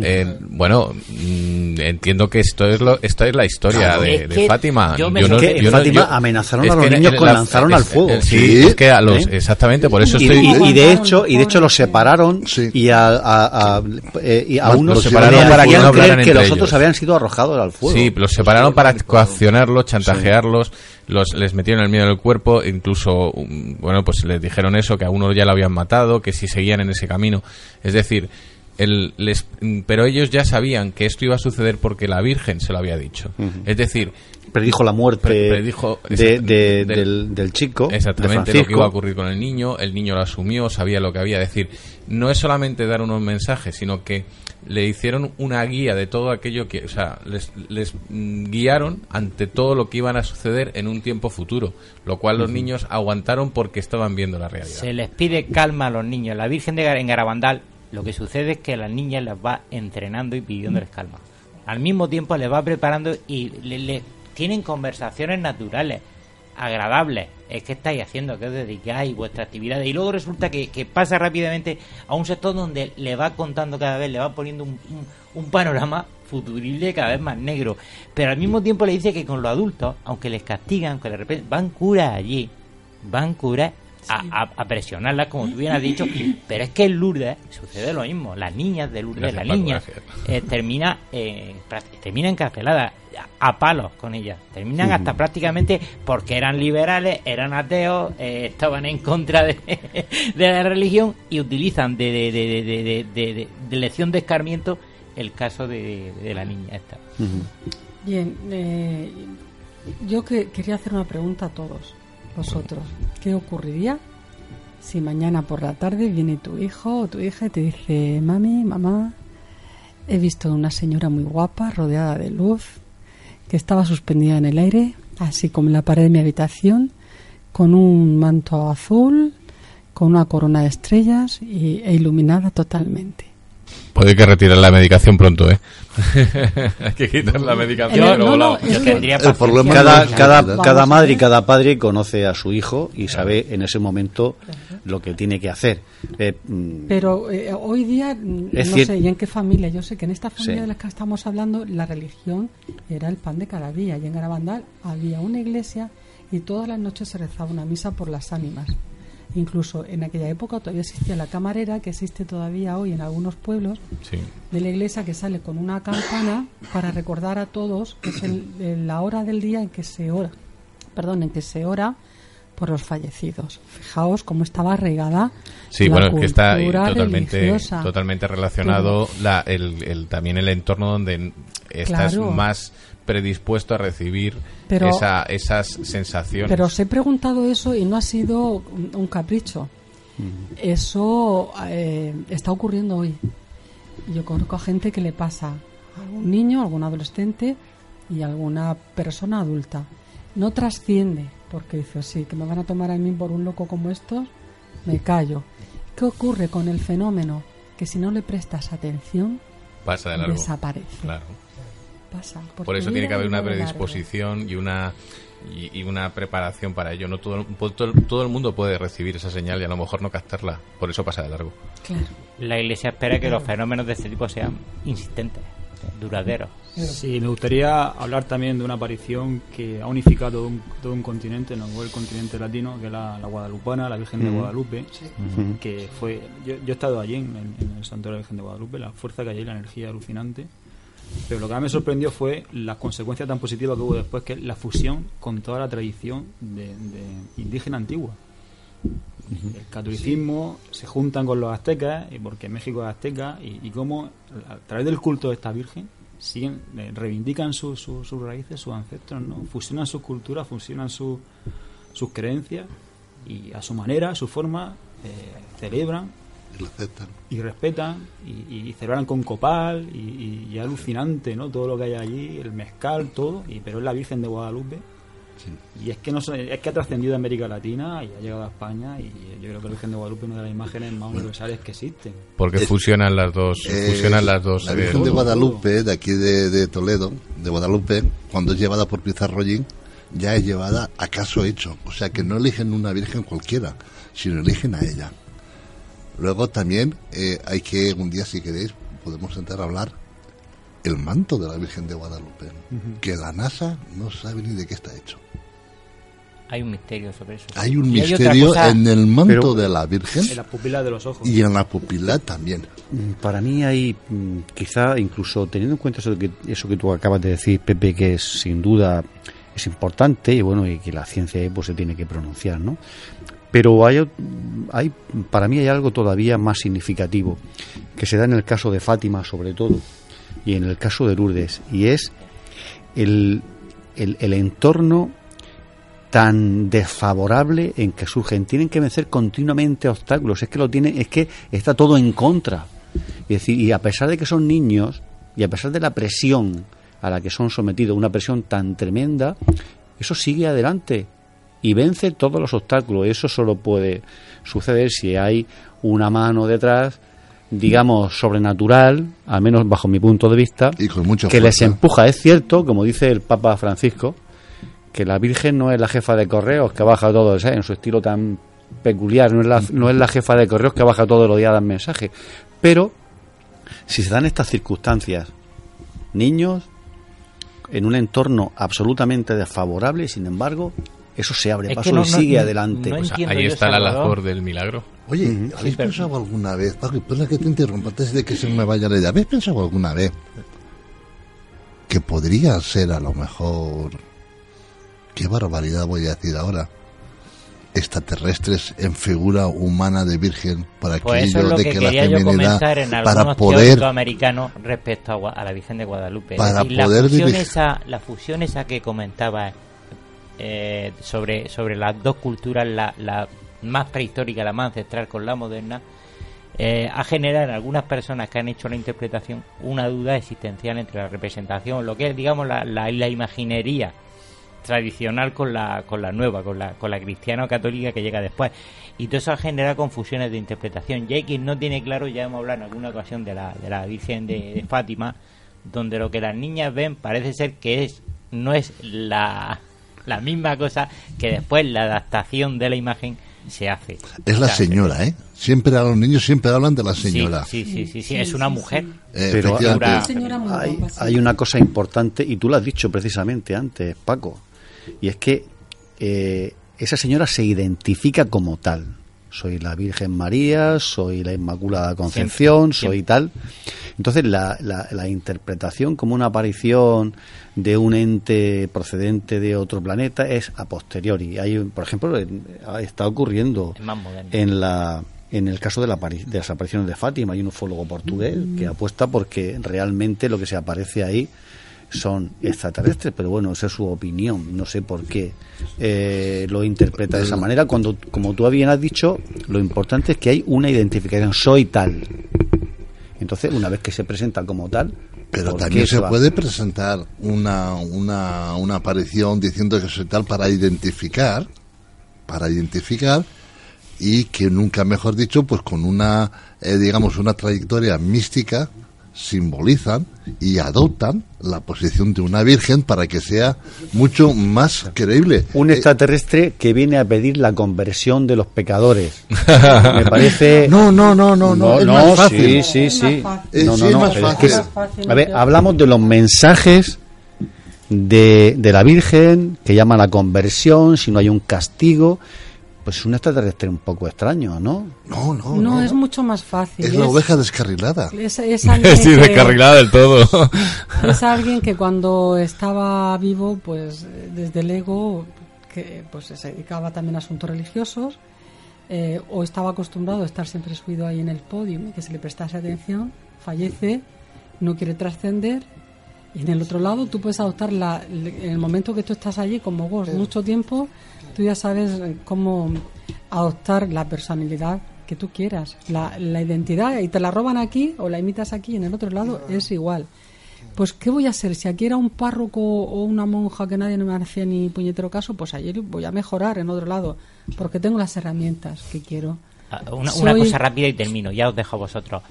Eh, bueno, mm, entiendo que esto es lo, esto es la historia Claro. de, Es de que Fátima. yo me Yo no- que en yo Fátima yo- amenazaron a los niños con la- lanzaron es- al fuego. Sí, Sí. es que a los, ¿Eh? exactamente, por eso Y, estoy. y- y de hecho y de hecho los separaron Sí. y a, a, a- eh, y a Los- unos los separaron para que no creer que los otros ellos. habían sido arrojados al fuego. Sí, los separaron para coaccionarlos, chantajearlos, los, les metieron el miedo en el cuerpo, incluso, um, bueno, pues les dijeron eso, que a uno ya lo habían matado, que si seguían en ese camino. Es decir, el, les, pero ellos ya sabían que esto iba a suceder porque la Virgen se lo había dicho. Es decir, predijo la muerte Pre- predijo de- del- del, del chico, de Exactamente lo que iba a ocurrir con el niño, el niño lo asumió, sabía lo que había. Es decir, no es solamente dar unos mensajes, sino que le hicieron una guía de todo aquello que, o sea, les, les mm, guiaron ante todo lo que iban a suceder en un tiempo futuro, lo cual los niños aguantaron porque estaban viendo la realidad. Se les pide calma a los niños. La Virgen de Gar- en Garabandal, lo que sucede es que a las niñas las va entrenando y pidiéndoles calma. Al mismo tiempo les va preparando y le, tienen conversaciones naturales. agradables es que estáis haciendo, que os dedicáis, vuestra actividad. Y luego resulta que, pasa rápidamente a un sector donde le va contando cada vez, le va poniendo un, un- panorama futurible cada vez más negro. Pero al mismo tiempo le dice que con los adultos, aunque les castigan, que de repente van curas allí, van curas a, a- a presionarlas, como tú bien has dicho. [laughs] Pero es que en Lourdes sucede lo mismo. Las niñas de Lourdes, Gracias, las Paco, niñas, eh, termina, eh, termina encarceladas a palos con ellas. Terminan hasta prácticamente porque eran liberales, eran ateos, eh, estaban en contra de, [laughs] de la religión y utilizan de, de, de, de, de- de- de- de lección de escarmiento el caso de, de la niña esta. Bien, eh, yo que, quería hacer una pregunta a todos vosotros. ¿Qué ocurriría si mañana por la tarde viene tu hijo o tu hija y te dice, mami, mamá, he visto una señora muy guapa, rodeada de luz, que estaba suspendida en el aire, así como en la pared de mi habitación, con un manto azul, con una corona de estrellas y, e iluminada totalmente? Puede que retirar la medicación pronto, ¿eh? [laughs] Hay que quitar la medicación. No, no, El problema cada, cada, cada madre y cada padre conoce a su hijo y sabe en ese momento lo que tiene que hacer. Eh, mm, Pero eh, hoy día, mm, no cier- sé, ¿y en qué familia? Yo sé que en esta familia Sí. de la que estamos hablando, la religión era el pan de cada día. Y en Garabandal había una iglesia y todas las noches se rezaba una misa por las ánimas. Incluso en aquella época todavía existía la camarera, que existe todavía hoy en algunos pueblos, Sí. de la iglesia que sale con una campana para recordar a todos que es el- el- la hora del día en que se ora, perdón, en que se ora por los fallecidos. Fijaos cómo estaba regada Sí, la bueno, que está eh, totalmente, religiosa. totalmente relacionado la, el, el- también el entorno donde estás Claro. más predispuesto a recibir Pero- esa, esas sensaciones. Pero os he preguntado eso y no ha sido un, capricho. Eso eh, está ocurriendo hoy. Yo conozco a gente que le pasa a algún niño, a algún adolescente y a alguna persona adulta. No trasciende, porque dice, sí, que me van a tomar a mí por un loco como estos, me callo. ¿Qué ocurre con el fenómeno? Que si no le prestas atención, Pasa de largo. desaparece. Claro. Pasa. Por eso tiene que haber una predisposición y una y, y una preparación para ello. No todo, todo, todo el mundo puede recibir esa señal y a lo mejor no captarla. Por eso pasa de largo. Claro. La Iglesia espera que los fenómenos de este tipo sean insistentes, duraderos. Sí, me gustaría hablar también de una aparición que ha unificado todo un, todo un continente, no el continente latino, que es la, la Guadalupana, la Virgen de. Guadalupe, que fue, yo, yo he estado allí en el santuario de la Virgen de Guadalupe, la fuerza que hay, la energía alucinante, pero lo que más me sorprendió fue las consecuencias tan positivas que hubo después, que es la fusión con toda la tradición de, de indígena antigua. El catolicismo se juntan con los aztecas, y porque México es azteca, y, y cómo a través del culto de esta Virgen siguen eh, reivindican su- su- sus raíces, sus ancestros, ¿no? fusionan sus culturas, fusionan su- sus creencias y a su manera, a su forma, eh, celebran Y lo aceptan. y respetan y, y celebran con copal y, y- alucinante no todo lo que hay allí el mezcal todo y pero es la Virgen de Guadalupe y es que no se- es que ha trascendido a América Latina y ha llegado a España y yo creo que la Virgen de Guadalupe es una de las imágenes más universales que existen Porque Es- fusionan las dos, Eh, fusionan las dos. La eh, Virgen de todo, Guadalupe, de aquí de, de Toledo, de Guadalupe, cuando es llevada por Pizarrollín, ya es llevada a caso hecho. O sea que no eligen una Virgen cualquiera, sino eligen a ella. Luego también eh, hay que, un día si queréis, podemos sentar a hablar el manto de la Virgen de Guadalupe, que la NASA no sabe ni de qué está hecho. Hay un misterio sobre eso. Hay un Y misterio cosa- en el manto Pero- de la Virgen en las pupilas de los ojos y en la pupila también. Mm, Para mí hay, mm, quizá incluso teniendo en cuenta eso que, eso que tú acabas de decir, Pepe, que es sin duda es importante y bueno, y que la ciencia pues, se tiene que pronunciar, ¿no? Pero hay, hay, para mí hay algo todavía más significativo, que se da en el caso de Fátima sobre todo, y en el caso de Lourdes, y es el, el, entorno tan desfavorable en que surgen. Tienen que vencer continuamente obstáculos. Es que lo tienen, es que está todo en contra. Decir, y a pesar de que son niños, y a pesar de la presión a la que son sometidos, una presión tan tremenda, eso sigue adelante y vence todos los obstáculos. Eso solo puede suceder si hay una mano detrás, digamos, sobrenatural, al menos bajo mi punto de vista, Y con mucha que les empuja. Es cierto, como dice el Papa Francisco, que la Virgen no es la jefa de correos que baja todo, ¿sabes? en su estilo tan peculiar, no es, la, no es la jefa de correos que baja todos los días a dar mensajes. Pero, si se dan estas circunstancias, niños en un entorno absolutamente desfavorable, sin embargo, eso se abre Es paso no- y sigue no- adelante. no Pues ahí está la labor del milagro. Oye, Ujú. ¿habéis pensado alguna vez, Paco, perdona que te interrumpa antes de que se me vaya la idea, ¿habéis pensado alguna vez que podría ser a lo mejor, qué barbaridad voy a decir ahora, extraterrestres en figura humana de virgen para Pues eso aquello es lo de que, que, la quería yo feminidad en para poder teóricos americanos respecto a, la Virgen de Guadalupe. Para decir, poder la fusión, dirigir- esa, la fusión esa que comentaba eh, sobre, sobre las dos culturas, la, la más prehistórica, la más ancestral con la moderna, eh, ha generado en algunas personas que han hecho la interpretación una duda existencial entre la representación, lo que es, digamos, la, la, imaginería tradicional con la, con la nueva, con la, con la cristiana o católica que llega después. Y todo eso ha generado confusiones de interpretación. Y hay quien no tiene claro, ya hemos hablado en alguna ocasión de la, de la Virgen de, de Fátima, donde lo que las niñas ven parece ser que es no es la, la misma cosa que después la adaptación de la imagen se hace. Es la señora, ¿eh? Siempre a los niños siempre hablan de la señora. Sí, sí, sí, sí, es una mujer. Eh, Pero hay una cosa importante, y tú lo has dicho precisamente antes, Paco, y es que eh, esa señora se identifica como tal. Soy la Virgen María, soy la Inmaculada Concepción, soy tal. Entonces, la, la, la interpretación como una aparición de un ente procedente de otro planeta es a posteriori. Hay, un- por ejemplo, está ocurriendo en la en el caso de, la de las apariciones de Fátima hay un ufólogo portugués que apuesta porque realmente lo que se aparece ahí son extraterrestres, pero bueno, esa es su opinión, no sé por qué eh, lo interpreta de esa manera, cuando, como tú bien has dicho, lo importante es que hay una identificación, soy tal. Entonces, una vez que se presenta como tal, Pero ¿por también se va? puede presentar una, una, una aparición diciendo que soy tal para identificar, para identificar y que nunca mejor dicho, pues con una, eh, digamos, una trayectoria mística simbolizan y adoptan la posición de una virgen para que sea mucho más creíble. Un extraterrestre que viene a pedir la conversión de los pecadores. [laughs] Me parece. No, no, no, no, no, es más fácil. Sí, sí, Es sí. Eh, No, no, es no, a ver, hablamos de los mensajes de, de la Virgen que llama a la conversión, si no hay un castigo. Pues es un extraterrestre un poco extraño, ¿no? No, no, No, es mucho más fácil. Es la oveja descarrilada. Es, es [laughs] alguien Sí, que- descarrilada del todo. Es alguien que cuando estaba vivo, pues desde el ego, que pues se dedicaba también a asuntos religiosos, eh, o estaba acostumbrado a estar siempre subido ahí en el podio y que se le prestase atención, fallece, no quiere trascender. Y en el otro lado tú puedes adoptar la, en el momento que tú estás allí como vos mucho tiempo, tú ya sabes eh, cómo adoptar la personalidad que tú quieras, la, la identidad y te la roban aquí o la imitas aquí en el otro lado es igual. Pues ¿qué voy a hacer? Si aquí era un párroco o una monja que nadie me hacía ni puñetero caso, pues ayer voy a mejorar en otro lado porque tengo las herramientas que quiero. Ah, Una, una Soy- cosa rápida y termino, ya os dejo a vosotros.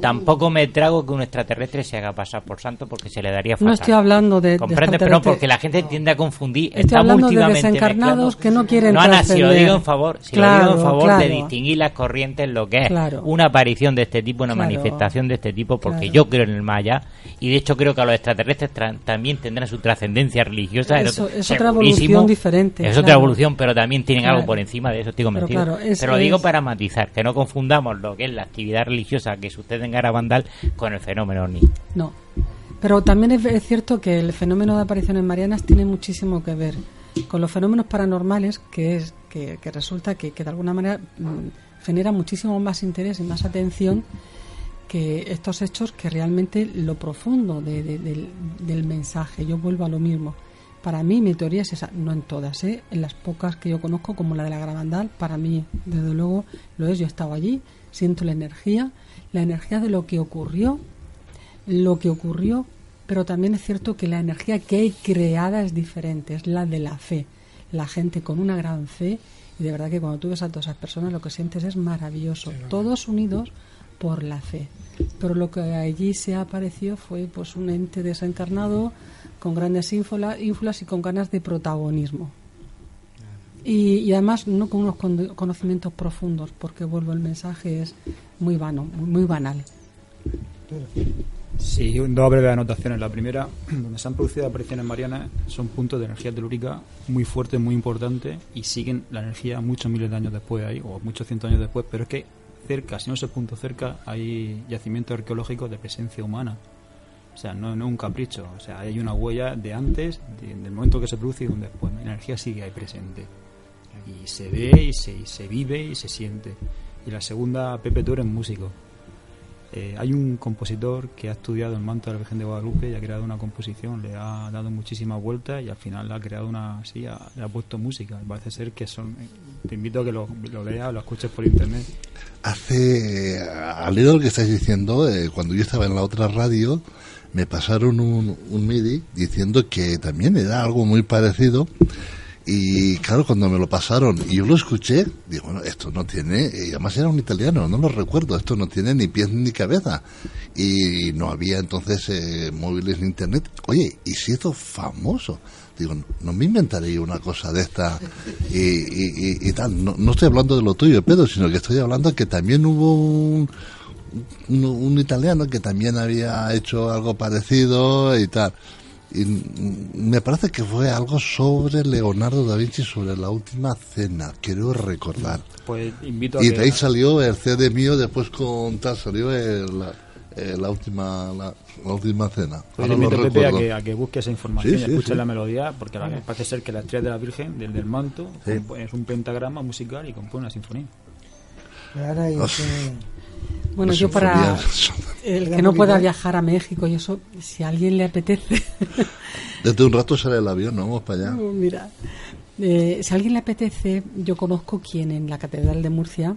Tampoco me trago que un extraterrestre se haga pasar por santo porque se le daría fatal. No estoy hablando de- de ¿Comprendes? Pero porque la gente tiende a confundir. Estoy Estamos hablando de desencarnados que no quieren No, Ana, si lo digo en favor, si lo Claro, digo en favor de claro. distinguir las corrientes, lo que es Claro. una aparición de este tipo, una Claro. manifestación de este tipo, porque Claro. yo creo en el allá y de hecho creo que a los extraterrestres tra- también tendrán su trascendencia religiosa. Eso- es otra evolución diferente, Es otra claro. evolución, pero también tienen Claro. algo por encima de eso, estoy Pero convencido. claro, es- Te lo digo es- para matizar, que no confundamos lo que es la actividad religiosa que sucede en Garabandal con el fenómeno OVNI. No. Pero también es, es cierto que el fenómeno de apariciones marianas tiene muchísimo que ver con los fenómenos paranormales, que es que, que resulta que, que de alguna manera mm, genera muchísimo más interés y más atención que estos hechos que realmente lo profundo de- de- del, del mensaje. Yo vuelvo a lo mismo. Para mí mi teoría es esa, no en todas, ¿eh? en las pocas que yo conozco, como la de la Gravandal, para mí desde luego lo es, yo he estado allí, siento la energía, la energía de lo que ocurrió, lo que ocurrió, pero también es cierto que la energía que hay creada es diferente, es la de la fe, la gente con una gran fe y de verdad que cuando tú ves a todas esas personas lo que sientes es maravilloso, todos unidos por la fe. Pero lo que allí se apareció fue pues un ente desencarnado con grandes ínfulas, ínfulas y con ganas de protagonismo. Y, y además no con unos con- conocimientos profundos, porque vuelvo el mensaje es muy vano, muy, banal. Sí, dos breves anotaciones. La primera, [clears throat] donde se han producido apariciones marianas, son puntos de energía telúrica muy fuertes, muy importantes y siguen la energía muchos miles de años después ahí, o muchos cientos años después. Pero es que cerca, si no es el punto cerca, hay yacimientos arqueológicos de presencia humana. O sea, no, no un capricho. O sea, hay una huella de antes, de- del momento que se produce y de un después. La energía sigue ahí presente. Y se ve, y se, y se vive, y se siente. Y la segunda, Pepe, tú eres músico. Eh, hay un compositor que ha estudiado el manto de la Virgen de Guadalupe y ha creado una composición, le ha dado muchísimas vueltas y al final ha creado una, sí, ha- le ha puesto música. Parece ser que son, te invito a que lo, lo leas, lo escuches por internet. Hace, al de lo que estáis diciendo, eh, cuando yo estaba en la otra radio, me pasaron un, un MIDI diciendo que también era algo muy parecido. Y claro, cuando me lo pasaron y yo lo escuché, digo, bueno, esto no tiene, y además era un italiano, no lo recuerdo, esto no tiene ni pies ni cabeza. Y no había entonces eh, móviles ni internet. Oye, y se hizo famoso. Digo, no me inventaré una cosa de esta y, y- y- tal. No, no estoy hablando de lo tuyo, Pedro, sino que estoy hablando que también hubo un, un italiano que también había hecho algo parecido y tal. Y me parece que fue algo sobre Leonardo da Vinci, sobre la última cena, quiero recordar. Pues invito a Y que- de ahí salió el CD mío, después con tal salió el- la, eh, la última la, la última cena. Pues invito, lo Pepe, a que, a que busques esa información Sí, y sí, escuches sí. la melodía, porque la- parece ser que la estrella de la Virgen, del, del manto, es un pentagrama musical y compone una sinfonía. Ahora que- Bueno, yo para el que no pueda viajar a México y eso, si a alguien le apetece, [laughs] Desde un rato sale el avión, ¿no? vamos para allá. Oh, Mira, eh, si a alguien le apetece, yo conozco quien en la Catedral de Murcia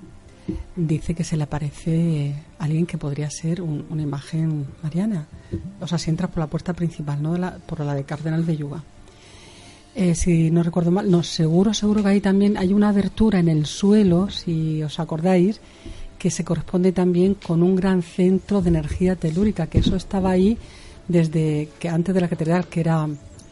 dice que se le aparece alguien que podría ser un- una imagen mariana. O sea, si entras por la puerta principal, no de la- por la de Cardenal de Yuga. Eh, si no recuerdo mal, no, seguro, seguro que ahí también hay una abertura en el suelo, si os acordáis, que se corresponde también con un gran centro de energía telúrica, que eso estaba ahí desde que antes de la catedral, que era,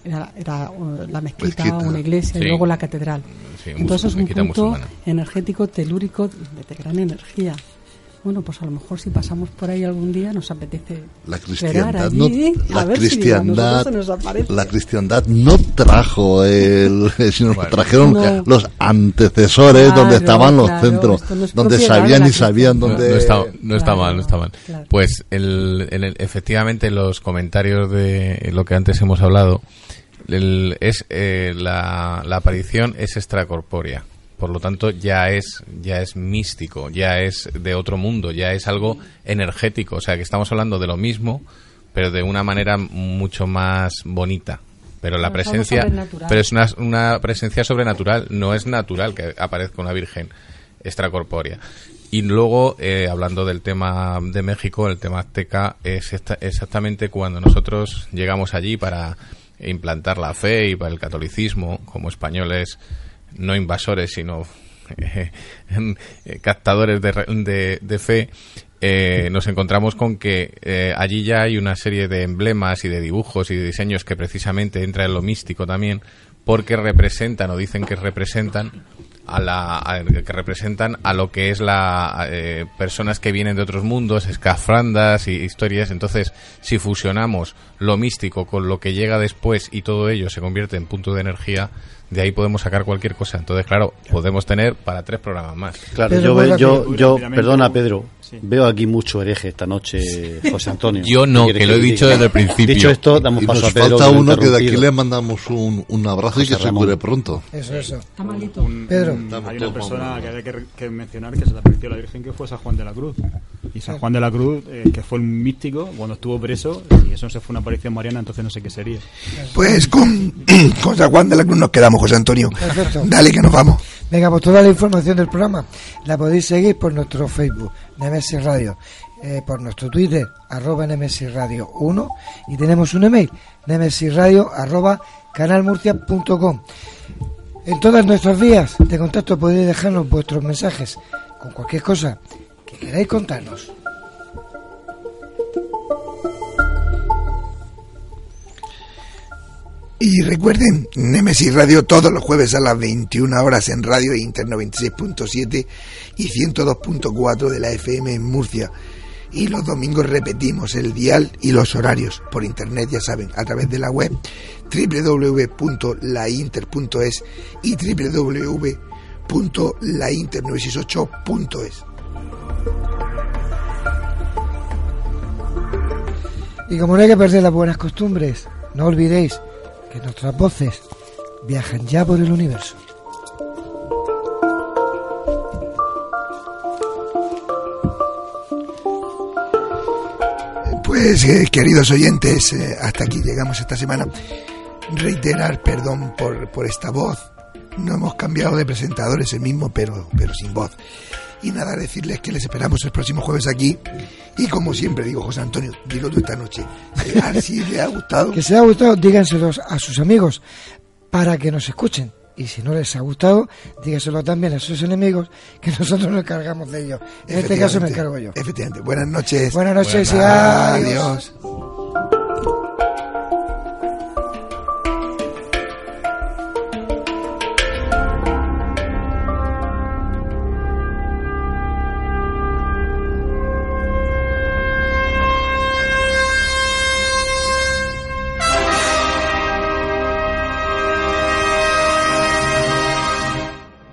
era, era, uh, la mezquita, Mezquita. una iglesia Sí. y luego la catedral. Sí, Entonces es un punto musulmana. energético telúrico de, de gran energía. Bueno, pues a lo mejor si pasamos por ahí algún día nos apetece La esperar cristiandad, allí, no, a la si cristiandad, nos la cristiandad no trajo el, [laughs] sino Bueno. trajeron No. los antecesores Claro, donde estaban los claro, centros, esto no es donde sabían y sabían dónde. no está, no está Claro, mal, no está mal. claro. Pues el, en el- efectivamente los comentarios de lo que antes hemos hablado el- es eh, la, la aparición es extracorpórea. Por lo tanto, ya es ya es místico, ya es de otro mundo, ya es algo energético. O sea, que estamos hablando de lo mismo, pero de una manera mucho más bonita. Pero la presencia, pero es una, una presencia sobrenatural. No es natural que aparezca una virgen extracorpórea. Y luego, eh, hablando del tema de México, el tema azteca, es esta- exactamente cuando nosotros llegamos allí para implantar la fe y para el catolicismo, como españoles no invasores, sino eh, [laughs] captadores de, de- de fe, eh, nos encontramos con que eh, allí ya hay una serie de emblemas y de dibujos y de diseños que precisamente entra en lo místico también, porque representan o dicen que representan a la a- que representan a lo que es la eh, personas que vienen de otros mundos, escafrandas y historias. Entonces, si fusionamos lo místico con lo que llega después y todo ello se convierte en punto de energía, de ahí podemos sacar cualquier cosa. Entonces, claro, podemos tener para tres programas más. Claro, Pedro, yo, yo, yo perdona Pedro, Sí. veo aquí mucho hereje esta noche, José Antonio. Yo no, ¿Qué quieres que lo he dicho diga? desde el principio. Dicho esto, damos Y paso nos a Pedro. falta uno que de aquí le mandamos un, un abrazo y que se Ramón. cure pronto. Eso, eso. Está malito. Un- Pedro. un- hay una persona que hay que, que mencionar que se le apareció a la Virgen que fue San Juan de la Cruz. Y San Juan de la Cruz, eh, que fue un místico, cuando estuvo preso, y eso no se fue una aparición mariana, entonces no sé qué sería. Pues con, [clears throat] con San Juan de la Cruz nos quedamos, José Antonio. Perfecto. Dale, que nos vamos. Venga, pues toda la información del programa la podéis seguir por nuestro Facebook, Nemesis Radio, eh, por nuestro Twitter, arroba Nemesis Radio 1, y tenemos un email, nemesisradio arroba canalmurcia.com. En todas nuestras vías de contacto podéis dejarnos vuestros mensajes con cualquier cosa que queráis contarnos. Y recuerden, Nemesis Radio todos los jueves a las 21 horas en Radio Inter 96.7 y 102.4 de la FM en Murcia. Y los domingos repetimos el dial y los horarios por internet, ya saben, a través de la web www.lainter.es y www.lainter968.es. Y como no hay que perder las buenas costumbres, no olvidéis que nuestras voces viajan ya por el universo. Pues eh, queridos oyentes, eh, hasta aquí llegamos esta semana. Reiterar perdón por, por esta voz. No hemos cambiado de presentadores el mismo, pero, pero sin voz. Y nada, decirles que les esperamos el próximo jueves aquí. Y como siempre digo, José Antonio, dilo tú esta noche. Eh, A ver si le ha gustado. [laughs] Que si les ha gustado, díganselos a sus amigos para que nos escuchen. Y si no les ha gustado, dígaselo también a sus enemigos, que nosotros nos encargamos de ellos. En este caso me encargo yo. Efectivamente. Buenas noches. Buenas noches y adiós. adiós.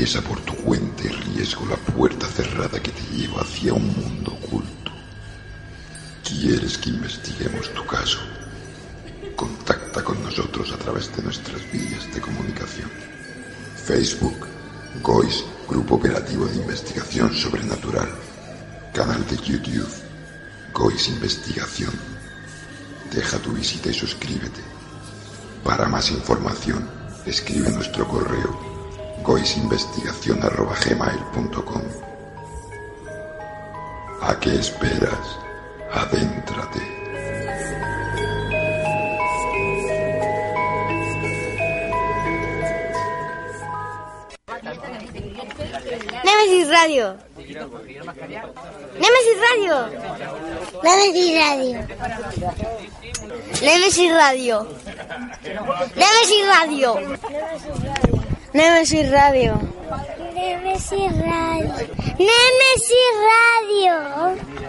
Atraviesa por tu cuenta y riesgo la puerta cerrada que te lleva hacia un mundo oculto. ¿Quieres que investiguemos tu caso? Contacta con nosotros a través de nuestras vías de comunicación. Facebook, GOIS, Grupo Operativo de Investigación Sobrenatural. Canal de YouTube, GOIS Investigación. Deja tu visita y suscríbete. Para más información, escribe nuestro correo goisinvestigación.gmail.com ¿A qué esperas? Adéntrate. Nemesis Radio. Nemesis Radio. Nemesis Radio. Nemesis Radio. Nemesis Radio. Nemesis Radio. Nemesis Radio. Nemesis Radio. Nemesis Radio.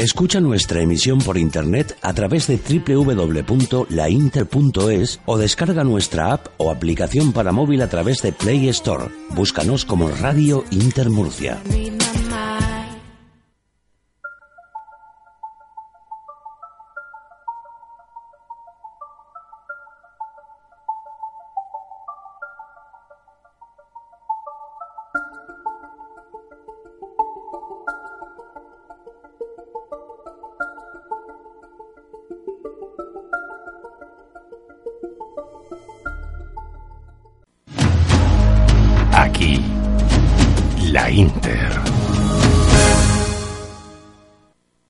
Escucha nuestra emisión por internet a través de www.lainter.es o descarga nuestra app o aplicación para móvil a través de Play Store. Búscanos como Radio Inter Murcia.